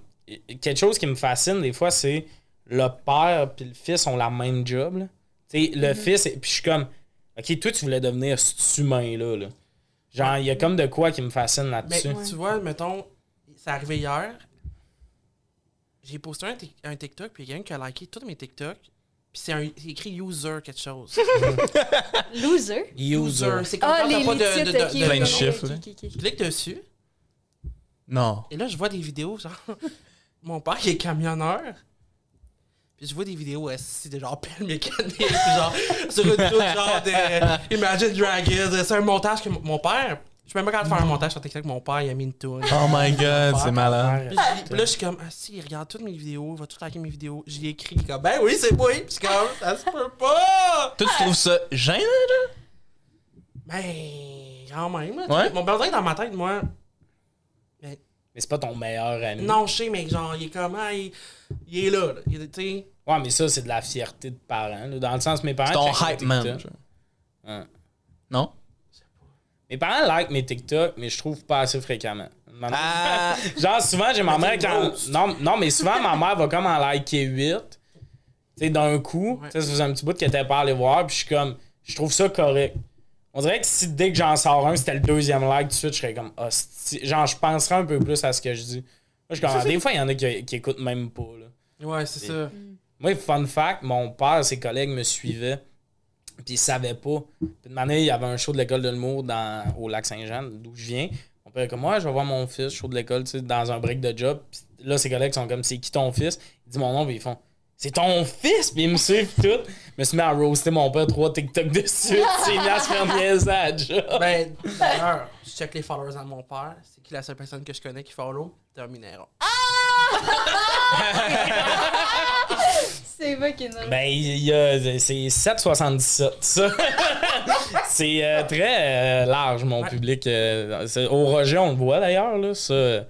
Quelque chose qui me fascine des fois, c'est le père puis le fils ont la même job. Tu sais, le fils, puis je suis comme. Ok, toi, tu voulais devenir cet humain-là. Là. Genre, il y a comme de quoi qui me fascine Mais là-dessus. tu vois, mettons, c'est arrivé hier, j'ai posté un, TikTok, puis il y a quelqu'un qui a liké tous mes TikTok, Puis c'est écrit user quelque chose. Loser? User. C'est comme Ah, quand les, pas de, de, de- ok, de- Plein de chiffres, clique dessus. Non. Et là, je vois des vidéos, genre, mon père qui est camionneur. Puis je vois des vidéos aussi de genre pelle mécanique, genre, sur une toute genre de Imagine Dragons. C'est un montage que mon- père. Je suis même pas capable de faire un montage sur TikTok, mon père il a mis une toune. Oh my god, c'est malade. Puis là, je suis comme, ah si, il regarde toutes mes vidéos, il va tout liker mes vidéos. J'y écris, comme, ben oui, c'est moi. Puis je suis comme, ça se peut pas. Toi, tu trouves ça gênant, là? Ben, quand même. Ouais. Mon père dans ma tête, moi. ben, Mais c'est pas ton meilleur ami. non, je sais, mais genre, il est comme, ah, il, il est là. là. Il est, tu sais. Ouais, mais ça, c'est de la fierté de parents. là. Dans le sens, mes parents. C'est ton checkent hype mes man. TikTok. genre. Ouais. Non? Mes parents like mes TikTok, mais je trouve pas assez fréquemment. Ah! Genre, souvent, j'ai ma mère quand. Non, non, mais souvent, ma mère va comme en liker 8. Tu sais, d'un coup. Ouais. Tu sais, ça faisait un petit bout qu'elle était pas allée voir, puis je suis comme. Je trouve ça correct. On dirait que si dès que j'en sors un, c'était le deuxième like, tout de suite, je serais comme. hostie. Genre, je penserais un peu plus à ce que je dis. Moi, je suis comme. Des fois, il y en a qui, qui écoutent même pas, là. Ouais, c'est ça. Moi, fun fact, mon père, ses collègues me suivaient, puis ils savaient pas. Puis une année, il y avait un show de l'école de l'humour dans, au lac Saint-Jean, d'où je viens. Mon père est comme, moi, je vais voir mon fils, show de l'école, tu sais, dans un break de job. Puis là, ses collègues sont comme, c'est qui ton fils? Il dit mon nom, puis ils font, c'est ton fils? Puis ils me suivent tout. Je me suis mis à roaster mon père trois TikTok de suite. C'est mis à se faire à job. Ben, d'ailleurs, je check les followers de mon père. C'est qui la seule personne que je connais qui follow? Terminero. C'est pas qu'il y en a. Ben, il y a. C'est 7,77, ça. c'est euh, très euh, large, mon Ouais. public. euh, c'est- au Roger, on le voit d'ailleurs, là. Ça.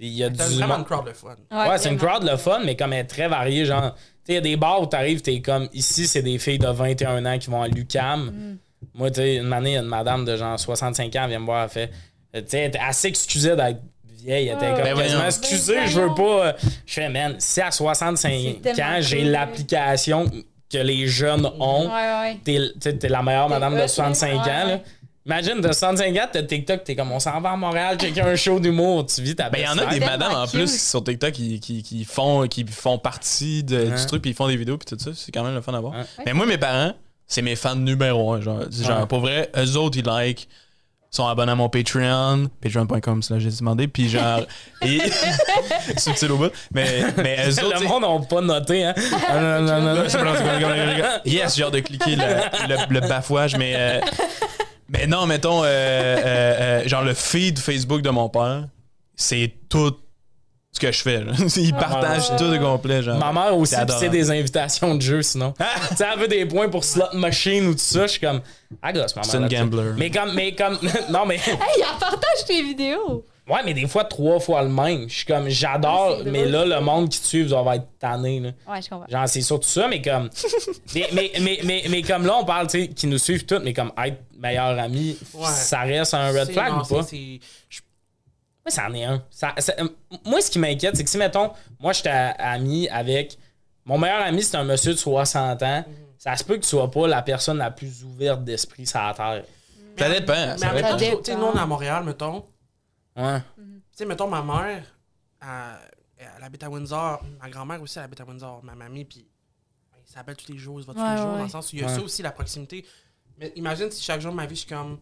Il y a du. vraiment une crowd de fun. Ouais, c'est une crowd le fun, mais comme elle est très variée. Genre, tu sais, il y a des bars où t'arrives, t'es comme. Ici, c'est des filles de 21 ans qui vont à l'UCAM. Moi, tu sais, une année, il y a une madame de genre 65 ans, elle vient me voir, elle fait. Tu sais, elle excusée d'être vieille. Elle était Ah. comme Ben quasiment excusée, Ben je veux pas. euh, Je fais, man, si à 65 C'est tellement ans, j'ai l'application que les jeunes ont, Ouais, ouais. t'es tu sais, t'es la meilleure madame de là. 65 ans. Là. Imagine, de 65 ans, t'as TikTok, t'es comme on s'en va à Montréal, checker un show d'humour, tu vis ta Ben, il y en a des madames en plus sur TikTok qui, qui, qui font, qui font partie de, du truc, puis ils font des vidéos, puis tout ça. C'est quand même le fun à voir. Mais moi, mes parents, c'est mes fans numéro un. Genre, genre Ouais. pour vrai, eux autres, ils like, sont abonnés à mon Patreon, patreon.com, là, j'ai demandé, puis genre, et, subtil au bout, mais, mais eux autres, Le monde n'a pas noté, hein. Non, non, non, non. Yes, hâte de cliquer le, le- le bafouage, mais. euh, mais non, mettons, euh, euh, euh, genre le feed Facebook de mon père, c'est tout ce que je fais. là. Il partage ouais. tout au complet. Genre. Ma mère aussi, C'est des invitations de jeu sinon. tu sais, elle veut des points pour slot machine ou tout ça, je suis comme. Ah, gosse, ma mère. C'est une gambler. Mais comme. Mais comme non, mais. Hey, elle partage tes vidéos. Ouais, mais des fois, trois fois le même. Je suis comme, j'adore, mais là, ça. le monde qui te suit va être tanné. Là. Ouais, je comprends. Genre, c'est surtout ça, mais comme. mais, mais, mais, mais, mais comme là, on parle, tu sais, qui nous suivent toutes, mais comme être meilleur ami, Ouais. ça reste un red flag non, ou pas? je- Moi, c'en est un. Ça- ça- euh, moi, ce qui m'inquiète, c'est que si, mettons, moi, j'étais ami avec. Mon meilleur ami, c'est un monsieur de 60 ans. Ça se peut que tu sois pas la personne la plus ouverte d'esprit sur la terre. Ça dépend. Mais ça en dépend. tu sais, nous, on est à Montréal, mettons. Ouais. Tu sais, mettons, ma mère, elle, elle habite à Windsor. Ma grand-mère aussi, elle habite à Windsor. Ma mamie, puis ben, ils s'appellent tous les jours, ils se voient tous Ouais, les jours, ouais, dans le sens où il y a Ouais. ça aussi, la proximité. Mais imagine si chaque jour de ma vie, je suis comme.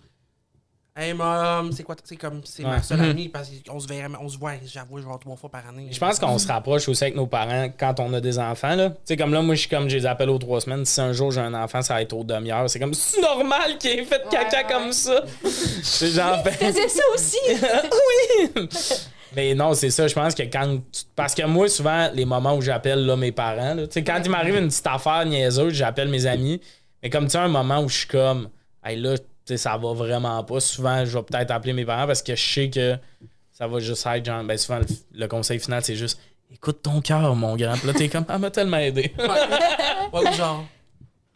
Hey, mom, c'est quoi, c'est comme, c'est ma Ouais. seule Mhm. amie, parce qu'on se verrait, on se voit, j'avoue, je vais voir trois fois par année. Je pense qu'on se rapproche aussi avec nos parents quand on a des enfants. là. Tu sais, comme là, moi, je suis comme, je les appelle aux trois semaines. Si un jour j'ai un enfant, ça va être aux demi-heures. C'est comme, c'est normal qu'il ait fait caca Ouais, ouais. comme ça. C'est genre, ben, faisais ça aussi. oui! Mais non, c'est ça, je pense que quand. tu- Parce que moi, souvent, les moments où j'appelle là, mes parents, là, tu sais, quand il m'arrive une petite affaire niaiseuse, j'appelle mes amis. Mais comme tu sais, un moment où je suis comme, hey là, tu sais, ça va vraiment pas. Souvent, je vais peut-être appeler mes parents parce que je sais que ça va juste être genre, ben souvent, le, le conseil final, c'est juste, écoute ton cœur, mon grand. Puis là, t'es comme, ah, m'a tellement aidé. Ouais, ou genre,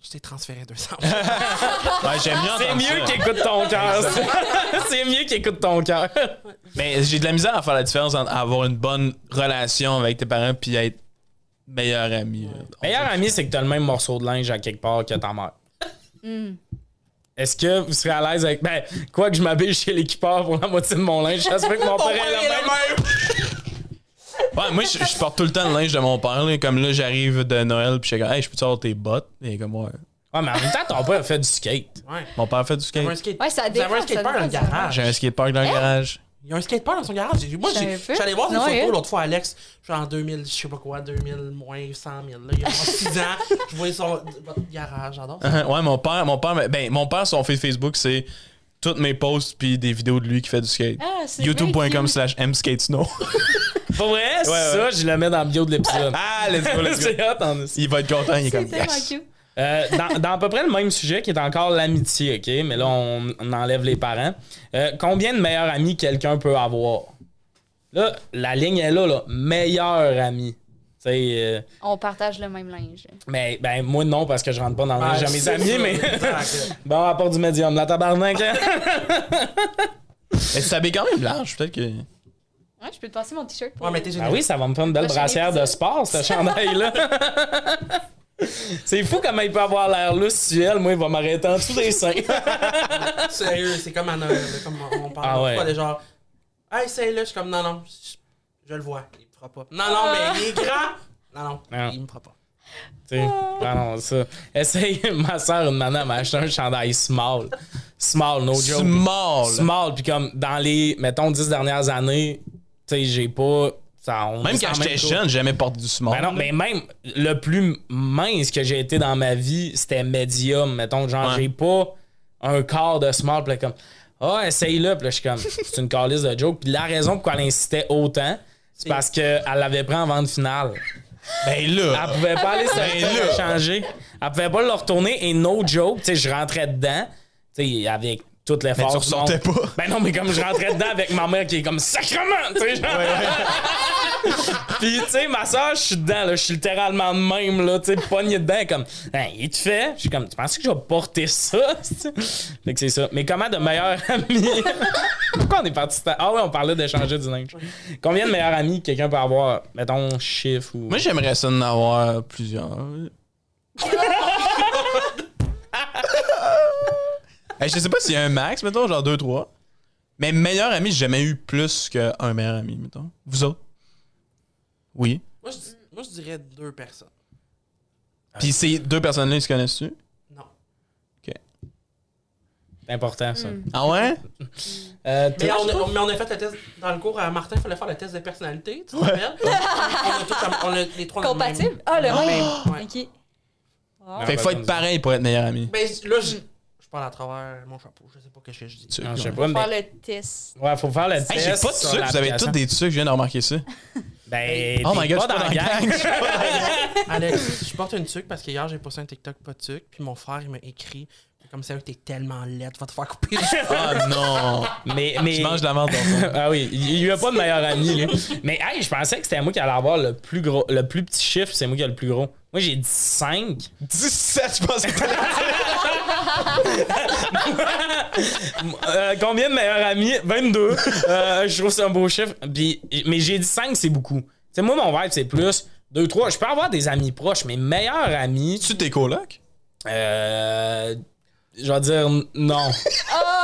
je t'ai transféré 200. Ouais, j'aime mieux c'est mieux qu'écoute ton cœur. c'est mieux qu'écoute ton cœur. Mais j'ai de la misère à faire la différence entre avoir une bonne relation avec tes parents puis être meilleur ami. Meilleur ami, c'est que t'as le même morceau de linge à quelque part que ta mère. Hmm. Est-ce que vous serez à l'aise avec. Ben, quoi que je m'habille chez l'équipeur pour la moitié de mon linge, ça se fait que mon père est le même. Ouais, moi, je, je porte tout le temps le linge de mon père. là. Comme là, j'arrive de Noël, puis je suis comme, hey, je peux-tu avoir tes bottes? Et comme, ouais. Ouais, mais en même temps, ton père a fait du skate. Ouais. Mon père fait du Il y avait un skate. skate. Ouais, ça Vous avez dépend, un ça dans le dépend garage. J'ai un skatepark dans le garage. Il y a un skatepark dans son garage. J'ai- Moi, Je j'ai- allé voir des Non, photos ouais. l'autre fois, Alex. Genre en 2000, je sais pas quoi, 2000 moins 100 000. Là, il y a 6 ans. Je voyais son, votre garage. J'adore ça. Ouais, mon père, mon père, ben, mon père, son feed Facebook, c'est toutes mes posts puis des vidéos de lui qui fait du skate. Ah, c'est YouTube.com slash mskatesnow. Pour vrai, Ouais, ça, je le mets dans le bio de l'épisode. ah, let's go, let's go. c'est hot, en esti. Il va être content, il est C'est comme, tellement yes. cute. Euh, dans, dans à peu près le même sujet qui est encore l'amitié, OK? Mais là, on, on enlève les parents. Euh, combien de meilleurs amis quelqu'un peut avoir? Là, la ligne est là, là. Meilleur ami. Euh, On partage le même linge. mais ben, moi, non, parce que je rentre pas dans le linge Ouais, de mes amis, mais. Exact. bon, à part du médium, la tabarnak. hein? Mais tu t'habilles quand même large, peut-être que. Ouais, je peux te passer mon t-shirt. pour- Ouais, mais t'es Ah oui, ça va me faire une belle brassière de sport, ce chandail-là. C'est fou comment il peut avoir l'air lussuel. Moi, il va m'arrêter en dessous des seins. Sérieux, c'est comme à Noël. Comme on parle Ah ouais. fois, de genre, hey, c'est là. Je suis comme, non, non, je, je le vois. Il me fera pas. Non, non, mais il est grand. Non, non, il me fera pas. Tu sais, ah non, ça. Essaye, ma soeur, une nana m'a acheté un chandail small. Small, no joke. Small. Small, puis comme dans les, mettons, dix dernières années, tu sais, j'ai pas. Ça, on Même quand j'étais jeune, j'ai jamais porté du small. Ben non, mais même le plus mince que j'ai été dans ma vie, c'était medium. Mettons, genre, Ouais. j'ai pas un quart de small. Puis là, comme, ah, essaye-le. Puis là, je suis comme, c'est une calice de joke. Puis la raison pour elle insistait autant, c'est parce qu'elle l'avait pris en vente finale. Ben là. Elle pouvait pas aller se Ben changer. Elle pouvait pas le retourner. Et no joke, tu sais, je rentrais dedans, tu sais, avec toutes les Mais tu ressortais pas. Ben non, mais comme je rentrais dedans avec ma mère qui est comme sacrement, tu sais, genre. Puis, tu sais, ma soeur, je suis dedans, là, je suis littéralement de même, là, tu sais, pogné dedans, comme, hein, il te fait? Je suis comme, tu penses que je vais porter ça? c'est-tu? Fait que c'est ça. Mais comment de meilleurs amis? Pourquoi on est parti? de- Ah ouais, on parlait d'échanger du linge. Combien de meilleurs amis quelqu'un peut avoir? Mettons, chiffre ou. Moi, j'aimerais ça en avoir plusieurs. Hey, je sais pas s'il y a un max, mettons, genre 2-3. Mais meilleur ami, j'ai jamais eu plus qu'un meilleur ami, mettons. Vous autres? Oui. Moi, je, dis- moi, je dirais deux personnes. Puis ces deux personnes-là, ils se connaissent-tu? Non. C'est important, ça. Ah ouais? Euh, Mais toi, on, a, mais on a fait le test dans le cours à Martin, il fallait faire le test de personnalité, tu te rappelles? on a tous comme- on a les trois dans le même. Compatible? Ah, le dans le même. même, ouais. Ok. Wow. Fait qu'il faut être pareil pour être meilleur ami. Ben, là, je, je parle à travers mon chapeau. Je sais pas ce que je dis. Tu- Non, je sais Ouais. pas, Faire mais. le test. Ouais, faut faire le test. Hey, j'ai pas de sucre, vous avez tous des sucres, je viens de remarquer ça. Ben, Oh my god, pas je suis dans la gang. Alex, je porte une tuque parce qu'hier, j'ai posté un TikTok pas de tuque, puis mon frère, il m'a écrit. Comme ça, t'es tellement laide, va te faire couper les cheveux. Ah non! mais, mais... Tu manges de la merde dans ton ah oui, il il y a pas de meilleur ami, lui. Mais hey, je pensais que c'était moi qui allais avoir le plus gros, le plus petit chiffre, c'est moi qui ai le plus gros. Moi, j'ai dit 5. 17, je pense que t'allais Euh, combien de meilleurs amis? 22. Euh, je trouve que c'est un beau chiffre. Puis, mais j'ai dit 5, c'est beaucoup. Tu sais, moi, mon vibe, c'est plus 2, 3. Je peux avoir des amis proches, mais meilleurs amis, Tu tes colocs? euh, je vais dire non. Ah,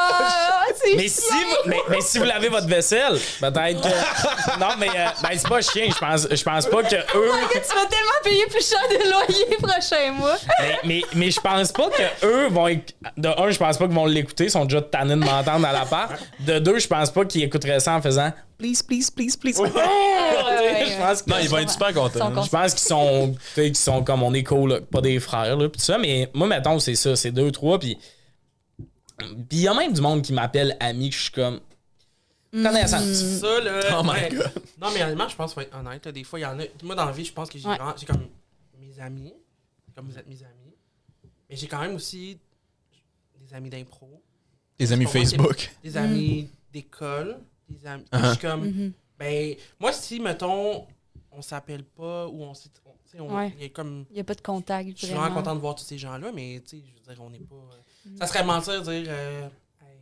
Mais si, vous, mais, mais si vous lavez votre vaisselle, peut-être que. Non, mais euh, ben, c'est pas chien. Je pense, je pense pas que eux. Tu vas tellement payer plus cher de loyer prochain mois. Mais, mais, mais je pense pas que eux vont. De un, je pense pas qu'ils vont l'écouter. Ils sont déjà tannés de m'entendre à la part. De deux, je pense pas qu'ils écouteraient ça en faisant please, please, please, please. je pense que- Non, ils vont être super contents. Je pense qu'ils sont, qu'ils sont comme on est cool, là, pas des frères, là, pis tout ça. Mais moi, mettons, c'est ça, c'est deux, trois, puis puis il y a même du monde qui m'appelle ami, que je suis comme connaissant. Ça, là. Oh my. God. Non, mais honnêtement, je pense qu'il faut être honnête. là. Des fois, il y en a. Moi, dans la vie, je pense que j'ai Ouais. vraiment- j'ai comme mes amis, comme vous êtes mes amis. Mais j'ai quand même aussi des amis d'impro, Les amis Facebook. des amis d'école, des amis. Uh-huh. Je suis comme. Ben, moi, si, mettons, on s'appelle pas ou on Ouais. Il a comme. N'y a pas de contact, Je suis vraiment. content de voir tous ces gens-là, mais tu sais, je veux dire, on n'est pas. euh, Ça serait mentir de dire. euh, hey,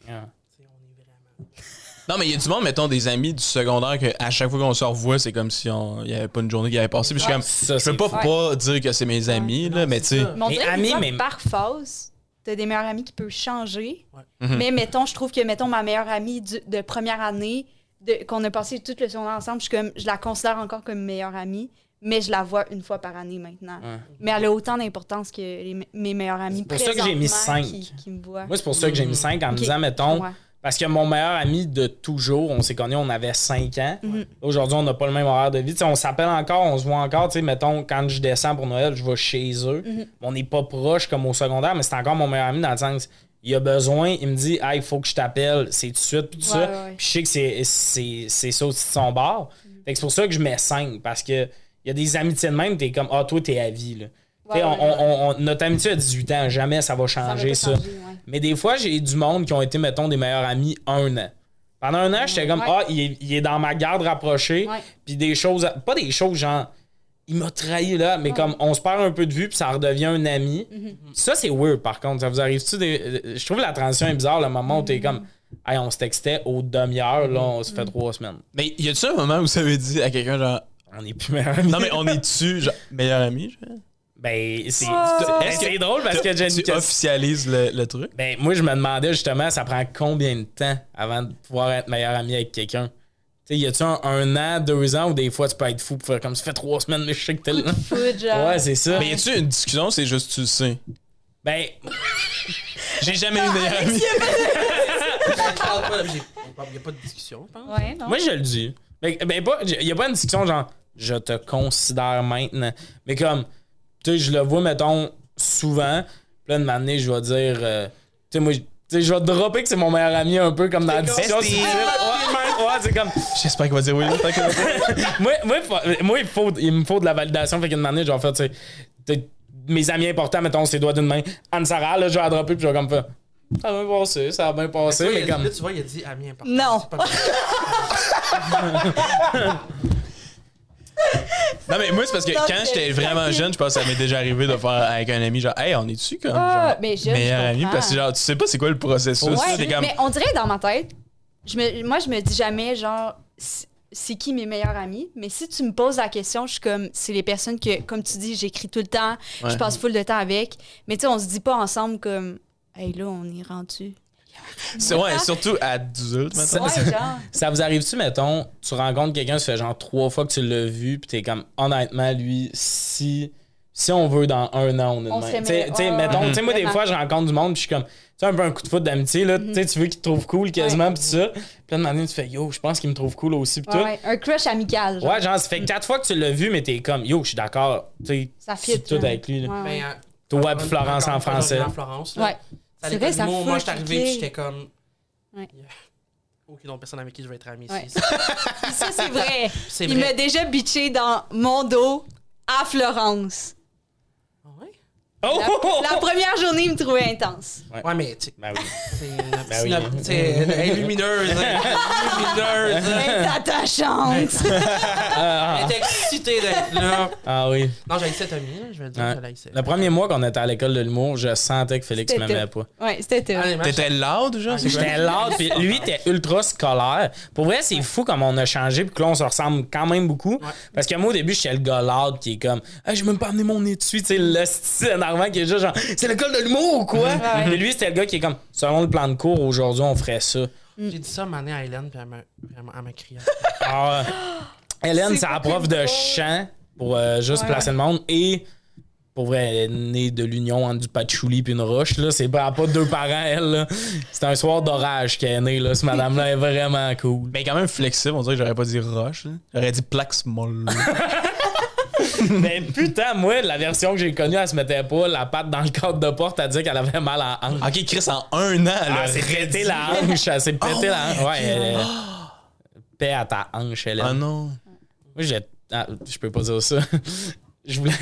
tu sais, on est vraiment. Non, mais il y a du monde, mettons, des amis du secondaire que à chaque fois qu'on se revoit, c'est comme si on- il n'y avait pas une journée qui avait passé. Puis je suis comme, Ça, je peux pas dire que c'est mes amis, là, Non, mais tu sais. Mais amis, mais- par phase, t'as des meilleurs amis qui peuvent changer. Ouais. Mhm. Mais mettons, je trouve que mettons ma meilleure amie du- de première année, de- qu'on a passé toute le secondaire ensemble, je, suis comme, je la considère encore comme meilleure amie, mais je la vois une fois par année maintenant. Ouais. Mais elle a autant d'importance que les- mes meilleurs amis C'est pour ça que j'ai mis présentement cinq. Qui, qui me voient. Moi, c'est pour ça que j'ai mis 5 en me disant, mettons, Ouais. parce que mon meilleur ami de toujours, on s'est connus, on avait 5 ans. Mhm. Aujourd'hui, on n'a pas le même horaire de vie. On s'appelle encore, on se voit encore. Mettons, quand je descends pour Noël, je vais chez eux. Mhm. On n'est pas proche comme au secondaire, mais c'est encore mon meilleur ami dans le sens. Il a besoin, il me dit, ah, il faut que je t'appelle, c'est tout de suite, puis tout Ouais, ça. Puis je sais que c'est- c'est c'est ça aussi de son bord. Fait que c'est pour ça que je mets 5, parce que il y a des amitiés de même, t'es comme, ah, toi, t'es à vie, là. Tu sais, Ouais, on- ouais, on- on- notre amitié à 18 ans, jamais ça va Ça va changer, ça. Mais des fois, j'ai du monde qui ont été, mettons, des meilleurs amis un an. Pendant un an, j'étais comme, Ouais. ah, il est, il est dans ma garde rapprochée. Puis des choses, pas des choses genre, il m'a trahi là, mais comme on se perd un peu de vue, puis ça redevient un ami. Mhm. Ça, c'est weird par contre. Ça vous arrive-tu des. Je trouve la transition est bizarre, le moment où t'es Mhm. comme, hey, on se textait aux demi-heures, là, on se fait trois semaines. Mais y a-tu un moment où ça veut dire à quelqu'un genre. On est plus meilleurs amis. Non, mais on est dessus, genre, meilleur ami, genre? Ben, c'est Oh. ben, c'est drôle parce que j'ai une tu officialises le, le truc? Ben, moi, je me demandais justement, ça prend combien de temps avant de pouvoir être meilleur ami avec quelqu'un? Tu sais, y a-tu un, un an, deux ans, ou des fois tu peux être fou pour faire comme ça fait trois semaines, mais je sais que t'es là. Ouais, c'est ça. Mais y a-tu une discussion, c'est juste tu le sais? Ben, J'ai jamais eu de meilleur ami. Ben, Il n'y a pas de discussion, je pense. Ouais, non. moi, je le dis. Ben, ben pas, y a pas une discussion genre, je te considère maintenant. Mais comme, tu sais, je le vois, mettons, souvent. Puis là, de m'amener, je vais dire, euh, tu sais, moi, je- tu sais, je vais dropper que c'est mon meilleur ami un peu comme dans la discussion. Ouais, c'est comme, J'espère qu'il va dire oui. moi, moi, faut- moi, il, faut, il me faut de la validation. Fait qu'une manière, je vais faire, tu sais, mes amis importants, mettons, ses doigts d'une main. Anne-Sara, là, je vais la dropper, puis je vais comme faire. Ça a bien passé, ça a bien passé, mais comme. Là, tu vois, il a dit ami important. Non. Non, mais moi, c'est parce que quand j'étais vraiment jeune, je pense que ça m'est déjà arrivé de faire avec un ami, genre, hey, on est dessus comme Ah, genre, mais meilleur je ami? Parce que, genre, tu sais pas c'est quoi le processus. Ouais, c'est comme, mais on dirait dans ma tête, je me, moi, je me dis jamais, genre, c'est- c'est qui mes meilleurs amis? Mais si tu me poses la question, je suis comme, c'est les personnes que, comme tu dis, j'écris tout le temps, Ouais. je passe full de temps avec. Mais tu sais, on se dit pas ensemble comme, hey, là, on est rendu. C'est ouais, surtout adulte, maintenant. Ça- Ouais, genre. Ça vous arrive-tu, mettons, tu rencontres quelqu'un, ça fait genre trois fois que tu l'as vu, puis t'es comme, honnêtement, lui, si, si on veut dans un an, on est de même. Ouais, mettons, ouais, tu sais, moi, des fois, je rencontre du monde, puis je suis comme, tu sais, un peu un coup de foot d'amitié, là, tu sais, tu veux qu'il te trouve cool quasiment, puis tout ça. Puis là, de tu fais, yo, je pense qu'il me trouve cool aussi, puis Ouais, tout. ouais, un crush amical. Genre. Ouais, genre, ça fait quatre fois que tu l'as vu, mais t'es comme, yo, je suis d'accord, tu sais, Ça c'est fit. tout avec lui. là. Ouais, ouais. Ben, euh, Toi, Florence en français. Florence, là. Ouais. C'est vrai, ça. Moi, je suis arrivé, puis j'étais comme. Ouais. Il y a aucune autre personne avec qui je vais être ami Ouais. ici. Ça, c'est vrai. C'est Il vrai. m'a déjà bitché dans mon dos à Florence. Ah? Oh! La, la première journée, il me trouvait intense. Ouais, mais tu sais, Ben oui. c'est une Ben oui. elle est lumineuse. hein. lumineuse. hein. Elle est attachante. Elle était excitée d'être là. Ah oui. Non, j'ai cette amie, là, je vais le dire. Le premier mois qu'on était à l'école de l'humour, je sentais que Félix m'aimait pas. Ouais, c'était. Honnêtement, T'étais loud, genre? c'est quoi? J'étais lâche, puis lui était ultra scolaire. Pour vrai, c'est fou comme on a changé, puis que là, on se ressemble quand même beaucoup. Parce que moi, au début, j'étais le gars loud qui est comme, hey, j'ai même pas amené mon dessus, tu sais, le style énervant qui est juste genre, c'est l'école de l'humour ou quoi? Ouais. Mais lui, c'était le gars qui est comme, selon le plan de cours, aujourd'hui, on ferait ça. J'ai dit ça à Mané à Hélène, puis elle m'a, crié. Ah, Hélène, C'est la prof de chant pour euh, juste Ouais. placer le monde et. Pour vrai, elle est née de l'union entre du patchouli puis une roche. Là. C'est pas, pas deux parents, elle. là. C'est un soir d'orage qu'elle est née. Là. Ce madame-là est vraiment cool. Mais quand même flexible, on dirait que j'aurais pas dit roche. là. J'aurais dit plaque molle. Mais putain, moi, la version que j'ai connue, elle se mettait pas la patte dans le cadre de porte à dire qu'elle avait mal à la hanche. ok, Chris, en un an, elle Ah, a c'est pété la hanche. Elle s'est pété Oh la hanche. my Ouais, elle- paix à ta hanche, Hélène. Ah non. Moi, j'ai. ah, je peux pas dire ça. Je voulais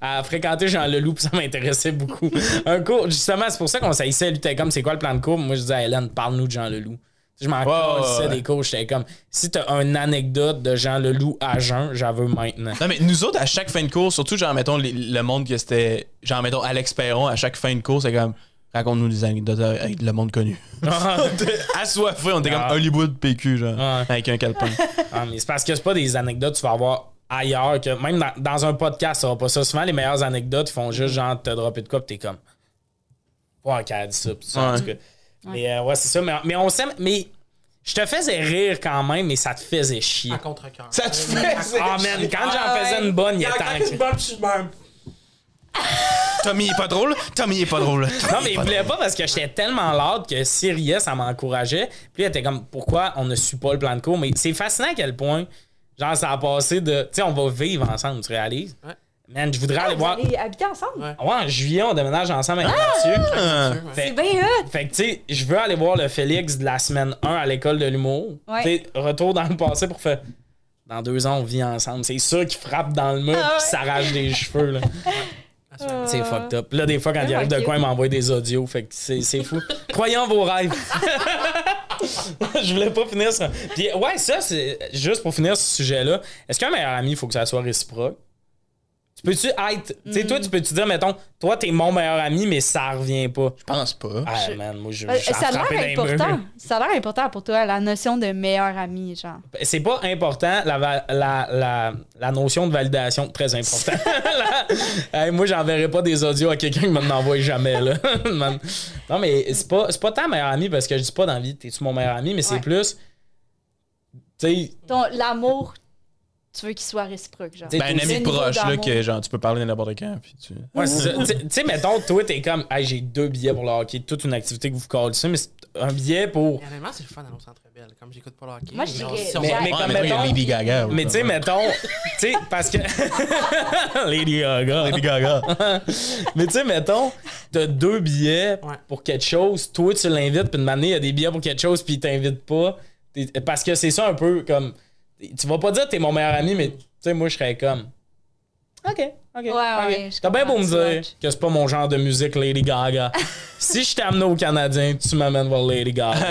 à fréquenter Jean Leloup, puis ça m'intéressait beaucoup. Un cours, justement, c'est pour ça qu'on s'haïssait. Lui, était comme, c'est quoi le plan de cours? Moi, je disais à Hélène, parle-nous de Jean Leloup. Je m'en ouais, ouais. des cours. J'étais comme, si t'as une anecdote de Jean Leloup à jeun, j'en veux maintenant. Non, mais nous autres, à chaque fin de cours, surtout, genre, mettons, les- le monde que c'était. Genre, mettons, Alex Perron, à chaque fin de cours, c'est comme. Raconte-nous des anecdotes avec le monde connu. on était assoiffés, on était Ah. comme Hollywood PQ, genre, Ouais. avec un calepin. Ah, mais c'est parce que c'est pas des anecdotes que tu vas avoir ailleurs. que Même dans, dans un podcast, ça va pas ça. Souvent, les meilleures anecdotes, font juste genre te dropper de quoi, puis t'es comme. Ouais, qu'elle a dit ça, pis ça, en tout cas. Mais euh, ouais, c'est ça. Mais, mais on s'aime. Mais Je te faisais rire quand même, mais ça te faisait chier. En contre-cœur. Ça te fait. Ah, man, quand j'en Ah, faisais ouais. une bonne, il y a une bonne, je suis même. Tommy est pas drôle. Tommy est pas drôle. Non, mais il voulait pas parce que j'étais tellement loud que s'il riait, ça m'encourageait. Puis il était comme, pourquoi on ne suit pas le plan de cours? Mais c'est fascinant à quel point, genre, ça a passé de, tu sais, on va vivre ensemble, tu réalises? Ouais. Man, je voudrais Ah, aller vous voir. allez habiter ensemble? Ouais. Ouais, en juillet, on déménage ensemble avec Mathieu. Ah. Ouais. Fait, C'est bien hot! fait que, tu sais, je veux aller voir le Félix de la semaine 1 à l'école de l'humour. Ouais. Tu sais, retour dans le passé pour faire. Dans deux ans, on vit ensemble. C'est sûr qu'il frappe dans le mur Ah puis s'arrache des cheveux. Là. Assurément. C'est fucked up. Là, des fois, quand il arrive de quoi, il m'envoie des audios. Fait que c'est c'est fou. Croyez en vos rêves. je voulais pas finir ça. Puis, ouais, ça, c'est juste pour finir ce sujet-là. Est-ce qu'un meilleur ami, il faut que ça soit réciproque? Tu peux-tu être. Tu sais, toi, tu peux-tu dire, mettons, toi, t'es mon meilleur ami, mais ça revient pas? Je pense pas. Ah, Je- man, moi, je Euh, Ça a l'air important. Ça a l'air important pour toi, la notion de meilleur ami, genre. C'est pas important, la, va- la, la, la notion de validation, très important. Hey, moi, j'enverrai pas des audios à quelqu'un qui m'en envoie jamais. Là. Man. non, mais c'est pas, c'est pas tant meilleur ami parce que je dis pas dans la vie, t'es-tu mon meilleur ami, mais c'est Ouais. plus. Tu sais, Ton, l'amour, tu veux qu'il soit réciproque, genre. Ben, un ami proche, là, que genre, tu peux parler n'importe quand. Puis tu... ouais, c'est ça. Tu sais- Tu sais, mettons, toi, t'es comme, hey, j'ai deux billets pour le hockey, toute une activité que vous collez ça, mais c'est un billet pour. Honnêtement, c'est le fun d'aller au centre belle. Comme j'écoute pas le hockey. Moi, je mais Mais- Ouais, comme mettons- Lady Gaga. Mais tu sais, mettons, tu sais, parce que. Lady Gaga. Lady Gaga. Mais tu sais, mettons, t'as deux billets Ouais. pour quelque chose, toi tu l'invites, puis de manière, il y a des billets pour quelque chose, puis il t'invite pas. Parce que c'est ça un peu comme. Tu vas pas dire que t'es mon meilleur ami, mais tu sais, moi je serais comme. Ok, ok. ouais, je T'as bien beau me dire que c'est pas mon genre de musique Lady Gaga. si je t'ai amené au Canadien, tu m'amènes voir Lady Gaga.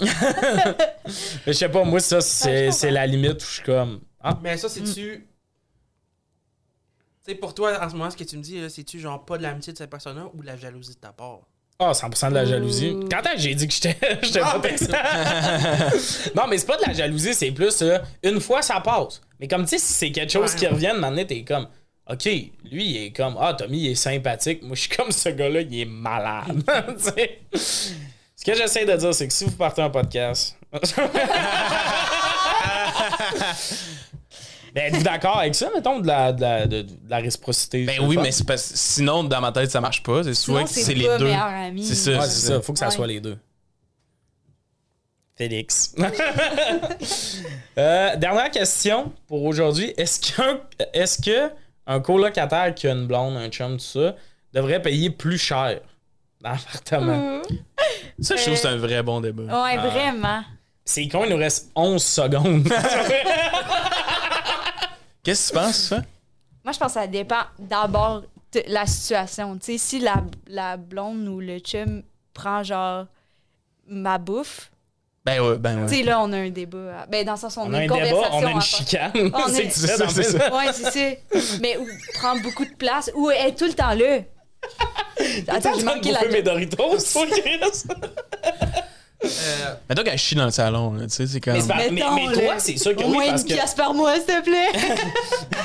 Mais je sais pas, moi ça Ouais, c'est la limite où je suis comme. Ah, Mais ça, c'est-tu. Tu sais, pour toi, en ce moment, ce que tu me dis, là, c'est-tu genre pas de l'amitié de cette personne-là ou de la jalousie de ta part? Ah, 100% de la jalousie. Quand j'ai dit que j'étais Ah, pas textant? non, mais c'est pas de la jalousie, c'est plus euh, une fois ça passe. Mais comme tu sais, si c'est quelque chose Ouais. qui revient, maintenant t'es comme, OK, lui il est comme, ah, Tommy il est sympathique. Moi je suis comme ce gars-là, il est malade. Ce que j'essaie de dire, c'est que si vous partez un podcast. Ben, êtes-vous d'accord avec ça, mettons, de la, de la, de- de la réciprocité? Ben oui, mais c'est parce sinon, dans ma tête, ça marche pas. C'est soit que c'est les deux. meilleur ami. C'est ça. Ouais, c'est ça. Faut que ça Ouais. soit les deux. Félix. Euh, dernière question pour aujourd'hui. Est-ce qu'un est-ce que un colocataire qui a une blonde, un chum, tout ça, devrait payer plus cher dans l'appartement? Euh, Ça, je trouve que c'est un vrai bon débat. Ouais, vraiment. C'est con, il nous reste 11 secondes. Qu'est-ce que tu penses, ça? Moi, je pense que ça dépend d'abord de la situation. Tu sais, si la, la blonde ou le chum prend genre ma bouffe, Ben ouais, ben tu ouais. sais, là, on a un débat. Ben, dans le sens, on, on a a un une débat, conversation. on a à une chicane. On C'est est- tu dans C'est ça, Ouais, c'est ça. Mais ou prend beaucoup de place, ou elle est tout le temps là. Attends, j'ai manqué la bouffer mes Doritos, toi, Chris. Euh, Mettons qu'elle chie dans le salon, tu sais, c'est comme. Mais mais, Mettons, mais toi, c'est sûr que Au oui, moins parce une que. pièce par mois, s'il te plaît.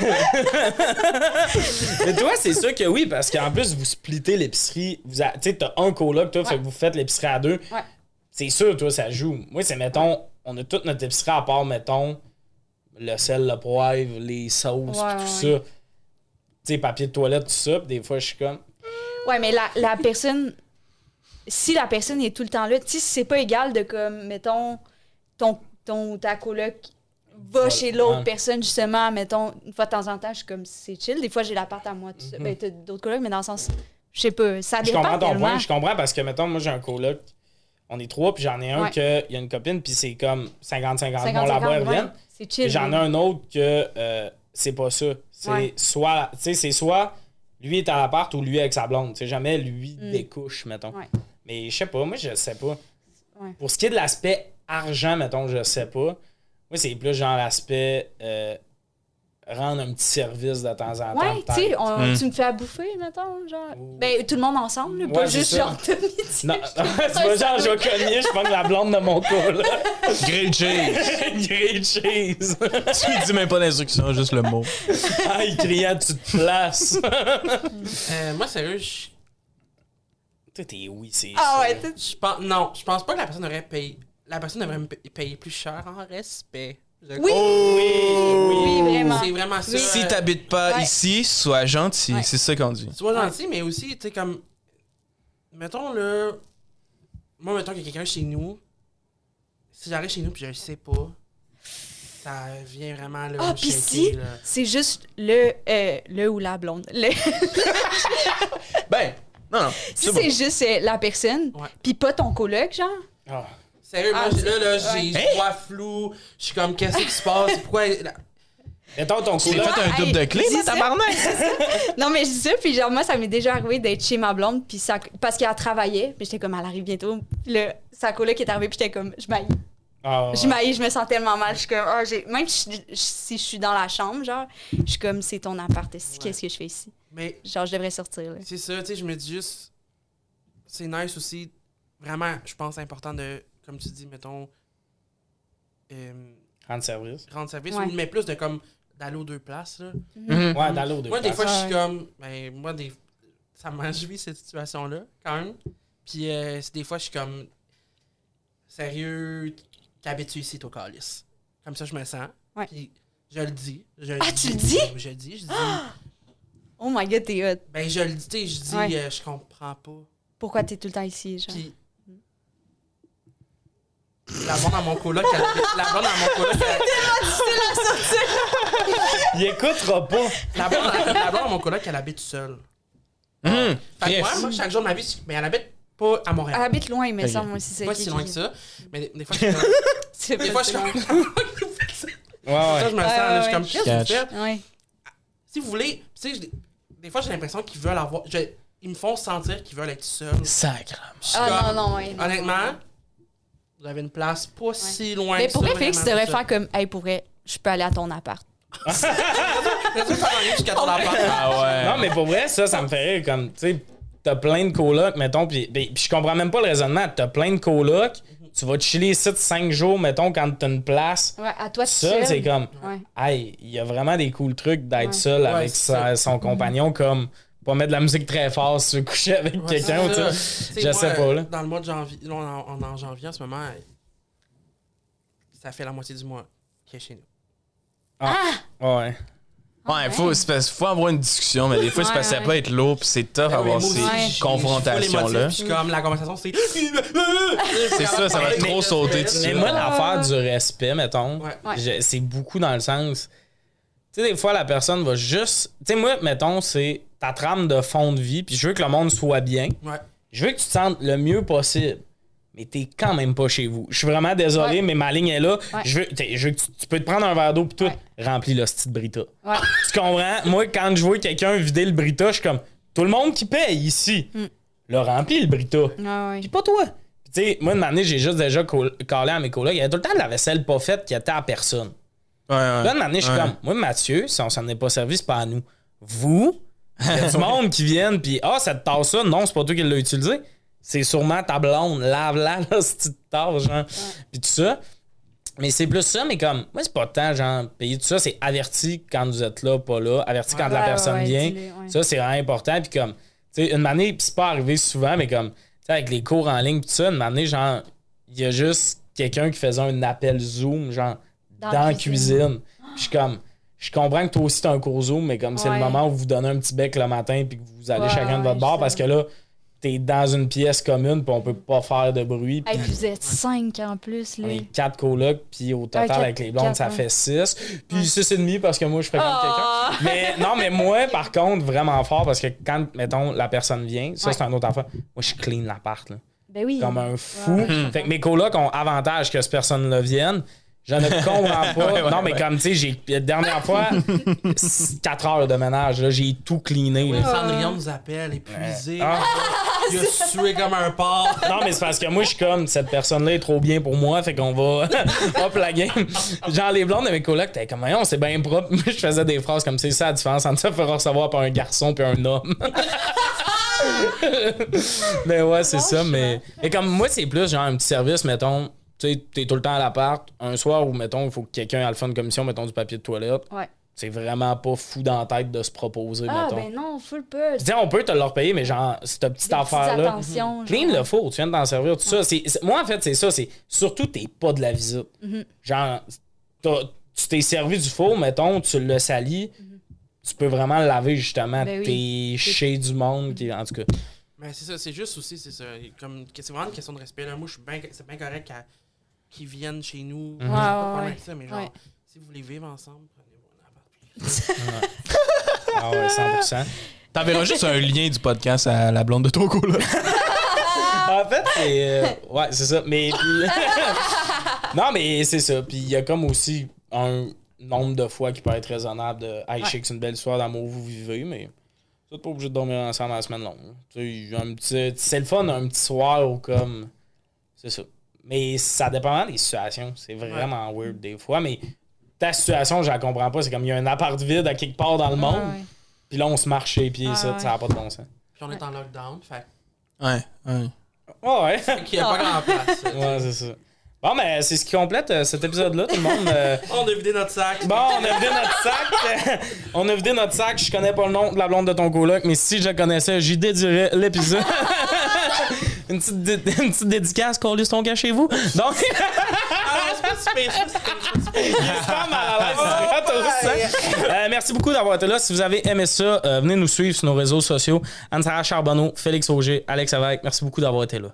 Mais toi, c'est sûr que oui, parce qu'en plus, vous splittez l'épicerie. Tu sais, t'as un coloc, toi, fait que vous faites l'épicerie à deux. Ouais. C'est sûr, toi, ça joue. Moi, c'est, mettons, on a toute notre épicerie à part, mettons, le sel, le poivre, les sauces, Ouais, pis tout ouais. ça. Tu sais, papier de toilette, tout ça. Pis des fois, je suis comme. Ouais, mais la, la personne, si la personne est tout le temps là, tu sais, c'est pas égal de comme, mettons, ton, ton ta coloc va chez l'autre ouais. personne, justement, mettons, une fois de temps en temps, je suis comme, c'est chill. Des fois, j'ai l'appart à moi. tout. Ben, t'as d'autres colocs, mais dans le sens, je sais pas, ça Mhm. Je dépend comprends ton tellement. point. Je comprends parce que, mettons, moi, j'ai un coloc. On est trois, puis j'en ai un Ouais. que il y a une copine, puis c'est comme 50-50. 50, Bon, là-bas, 50, elles ouais. reviennent. C'est chill. j'en ai un autre que euh, c'est pas ça. C'est Ouais. soit, tu sais, c'est soit lui est à l'appart ou lui avec sa blonde. Tu sais, jamais lui Mm. découche, mettons. Mais je sais pas, moi je sais pas. Ouais. Pour ce qui est de l'aspect argent, mettons, je sais pas. Moi, c'est plus genre l'aspect euh, rendre un petit service de temps en temps. Ouais, tu sais, Hmm. tu me fais à bouffer, mettons, genre. Ben, tout le monde ensemble, pas juste ça. genre Tommy. Non, c'est pas genre, je vais cogner, je prends la blonde de mon cou, là. Grilled cheese! Grilled cheese. tu lui dis même pas d'instruction, juste le mot. ah, il criait, tu te places. euh, moi, sérieux, je Toi, t'es oui, c'est Ah ça. ouais, tu je pense. Non, je pense pas que la personne aurait payé. la personne devrait me pa- payer plus cher en respect. Je- Oui! oui, vraiment. C'est vraiment ça. Si t'habites pas Ouais. ici, sois gentil. Ouais. C'est ça qu'on dit. Sois gentil, mais aussi, tu sais, comme. Mettons, là. Moi, mettons qu'il y a quelqu'un chez nous. Si j'arrive chez nous puis je le sais pas, ça vient vraiment, là. Ah, shaker, si, c'est juste le, euh, le ou la blonde. Le- Ben, non, non. si c'est juste euh, la personne, Ouais. puis pas ton coloc, genre? Ah. Sérieux, Ah, moi, j'ai- là, là, j'ai ouais. vois flou. Je suis comme, qu'est-ce qui se passe? Pourquoi. Mettons ton Tu t'es coloc. fait un double de clé, ça. tabarnak? Non, mais je dis ça, puis genre, moi, ça m'est déjà arrivé d'être chez ma blonde, puis ça, parce qu'elle travaillait, puis j'étais comme, elle arrive bientôt. Puis là, sa coloc est arrivée, puis j'étais comme, je m'haïs. Ah, ouais. Je m'haïs, je me sens tellement mal. Je suis comme, ah, j'ai- même si je, si je suis dans la chambre, genre, je suis comme, c'est ton appart, ici, qu'est-ce que je fais ici? Mais Genre, je devrais sortir, là. c'est ça, tu sais, je me dis juste. C'est nice aussi. Vraiment, je pense important de, comme tu dis, mettons. euh, Rendre service. rendre service, Ouais. ou mais plus de comme d'aller aux deux places, là. Mhm. Ouais, dans l'eau de Moi, des place. fois, je suis comme. Ben, moi, des... ça m'enjouit cette situation-là, quand même. Puis, euh, c'est des fois, je suis comme. Sérieux, qu'habitué ici, au calice. Comme ça, je me sens. Ouais. Puis, je le dis. Je Ah, tu le dis? Je le dis. Je dis. Oh my god, t'es hot. ben, je le dis, tu sais, je dis, Ouais. euh, je comprends pas. Pourquoi t'es tout le temps ici, genre? Puis. La blonde à mon coloc, elle habite- la blonde à mon coloc, elle- Il écoutera pas. la blonde à- la blonde à mon coloc, elle habite seule. Mhm. Fait Yes. moi, moi, chaque jour de ma vie, mais elle habite pas à Montréal. Elle habite loin, mais ça, moi aussi, c'est pas si loin que ça. Mais des, des fois, je suis Des fois, je suis comme. Ouais, Ça, ouais. je me sens, Ouais, là, je suis comme, qu'est-ce que vous Catch. faites? Ouais. Si vous voulez, tu sais, je- des fois, j'ai l'impression qu'ils veulent avoir. je- ils me font sentir qu'ils veulent être seuls. Sacre. Je suis Ah non, non, ouais. non. Honnêtement, vous avez une place pas si loin Mais que pour vrai, Félix, tu devrais faire comme, hey, pour vrai, je peux aller à ton appart. Ah ouais. Non, mais pour vrai, ça, ça me fait rire. Comme, tu sais, t'as plein de colocs, mettons, puis je comprends même pas le raisonnement. T'as plein de colocs, tu vas te chiller ici 5 jours, mettons, quand t'as une place. Ouais, à toi, Seul, seul. c'est comme, Ouais. hey, il y a vraiment des cool trucs d'être Ouais. seul avec sa- son compagnon, comme pas mettre de la musique très fort, se coucher avec Ouais, quelqu'un, tu sais. Tu Je moi, sais pas, là. Dans le mois de janvier, là, on est en, janvier en ce moment, ça fait la moitié du mois qu'il est chez nous. Ouais. Ouais, faut, c'est parce- faut avoir une discussion, mais des fois, c'est parce que ça peut être lourd, puis c'est tough oui, avoir ces confrontations-là. puis comme la conversation, c'est. C'est ça, ça va Mais- trop sauter dessus. Mais moi, l'affaire du respect, mettons, Ouais. Ouais. je- c'est beaucoup dans le sens. Tu sais, des fois, la personne va juste. Tu sais, moi, mettons, c'est ta trame de fond de vie, puis je veux que le monde soit bien. Ouais. Je veux que tu te sentes le mieux possible. Mais t'es quand même pas chez vous. Je suis vraiment désolé, Ouais. mais ma ligne est là. Ouais. Je, veux, t'sais, je veux que tu, tu peux te prendre un verre d'eau puis tout, Ouais. remplis le style Brita. Ouais. Tu comprends? Moi, quand je vois quelqu'un vider le Brita, je suis comme tout le monde qui paye ici. Mm. Le remplis le Brita. Ouais, ouais. Puis pas toi. Puis tu sais, moi, une année, j'ai juste déjà callé à mes collègues. Il y avait tout le temps de la vaisselle pas faite qui était à personne. Ouais, ouais. Là, une année, je suis Ouais. comme, moi, Mathieu, si on s'en est pas servi, c'est pas à nous. Vous, il y a du monde qui viennent, puis ah, cette tasse-là, non, c'est pas toi qui l'as utilisée. C'est sûrement ta blonde. Lave-la, là, cette petite tasse, genre. Puis tout ça. Mais c'est plus ça, mais comme, moi, c'est pas tant, genre, payer tout ça, c'est averti quand vous êtes là, pas là, averti quand la personne ouais, vient. Ça, c'est vraiment important. Puis comme, tu sais, une année, puis c'est pas arrivé souvent, mais comme, tu sais, avec les cours en ligne, tout ça, une année, genre, il y a juste quelqu'un qui faisait un appel Zoom, genre, Dans dans, la cuisine. cuisine. Puis je suis comme, je comprends que toi aussi t'as un cours Zoom, mais comme c'est le moment où vous donnez un petit bec le matin, puis que vous allez chacun de votre bord, je parce que là, t'es dans une pièce commune, puis on peut pas faire de bruit. Hey, puis vous êtes cinq en plus, là. On est quatre colocs, puis au total, quatre- avec les blondes, quatre, ça fait six. Puis six et demi parce que moi, je fréquente Ah! quelqu'un. Mais non, mais moi, par contre, vraiment fort, parce que quand, mettons, la personne vient, ça, Ouais. c'est un autre affaire. Moi, je clean l'appart, là. Ben oui. Comme un fou. Ouais. Fait que mes colocs ont avantage que cette personne-là vienne. Je ne comprends pas. Ouais, ouais, non, mais ouais. comme, tu sais, j'ai, la dernière fois, 4 heures de ménage, là, j'ai tout cleané. là. Cendrillon nous appelle, épuisé. Ah. Il a sué comme un porc. Non, mais c'est parce que moi, je suis comme, cette personne-là est trop bien pour moi, fait qu'on va. Hop, la game. Genre, les blondes de mes colocs, t'es comme, on c'est bien propre. Moi, je faisais des phrases comme, c'est ça la différence entre ça faire recevoir par un garçon puis un homme. mais ouais, c'est ça. Mais, mais comme moi, c'est plus genre un petit service, mettons. Tu sais, t'es tout le temps à l'appart, un soir où, mettons, il faut que quelqu'un ait le fun de commission, mettons, du papier de toilette, Ouais. c'est vraiment pas fou dans la tête de se proposer, Ah, mettons. ben non, full. Tu sais, on peut te le repayer, mais genre, cette petite affaire-là. attentions, Clean le four, tu viens de t'en servir, tout ça. Moi, en fait, c'est ça. C'est surtout, t'es pas de la visite. Mhm. Genre, tu t'es servi du four, mettons, tu le salis. Tu peux vraiment le laver, justement. Ben oui. T'es chez du monde. Qui, en tout cas, Mais c'est ça, c'est juste aussi, c'est ça. Comme, c'est vraiment une question de respect. Là. Moi, je suis bien, c'est bien correct qu'à- qu'ils viennent chez nous. Ouais, ouais, avec ça, mais genre, ouais. si vous voulez vivre ensemble, prenez-vous un appart. ah ouais, 100%. T'enverras juste un lien du podcast à la blonde de ton là. en fait, c'est. euh, ouais, c'est ça. Mais. puis- non, mais c'est ça. Puis il y a comme aussi un nombre de fois qui peut être raisonnable de. Hey, je sais que c'est une belle histoire d'amour, vous vivez, mais. Vous pas obligé de dormir ensemble la semaine longue. Tu sais, un petit- C'est le fun, un petit soir ou comme. C'est ça. Mais ça dépend des situations. C'est vraiment weird des fois. Mais ta situation, je la comprends pas. C'est comme il y a un appart vide à quelque part dans le monde. Ouais. Puis là, on se marche chez pieds, Ah, ça, ouais. ça n'a pas de bon sens. Puis on est en lockdown, fait Ouais, ouais. Ouais, ouais. qu'il n'y a pas grand place. Ouais, c'est ça. Bon, mais c'est ce qui complète euh, cet épisode-là, tout le monde. euh, On a vidé notre sac. Bon, on a vidé notre sac. on a vidé notre sac. Je connais pas le nom de la blonde de ton coloc, mais si je le connaissais, j'y dédierais l'épisode. Une, petite dé- une petite dédicace, coller ton gars chez vous? Donc, Ah, tout ça. Euh, merci beaucoup d'avoir été là. Si vous avez aimé ça, euh, venez nous suivre sur nos réseaux sociaux. Anne-Sara Charbonneau, Félix Auger, Alex Avec, merci beaucoup d'avoir été là.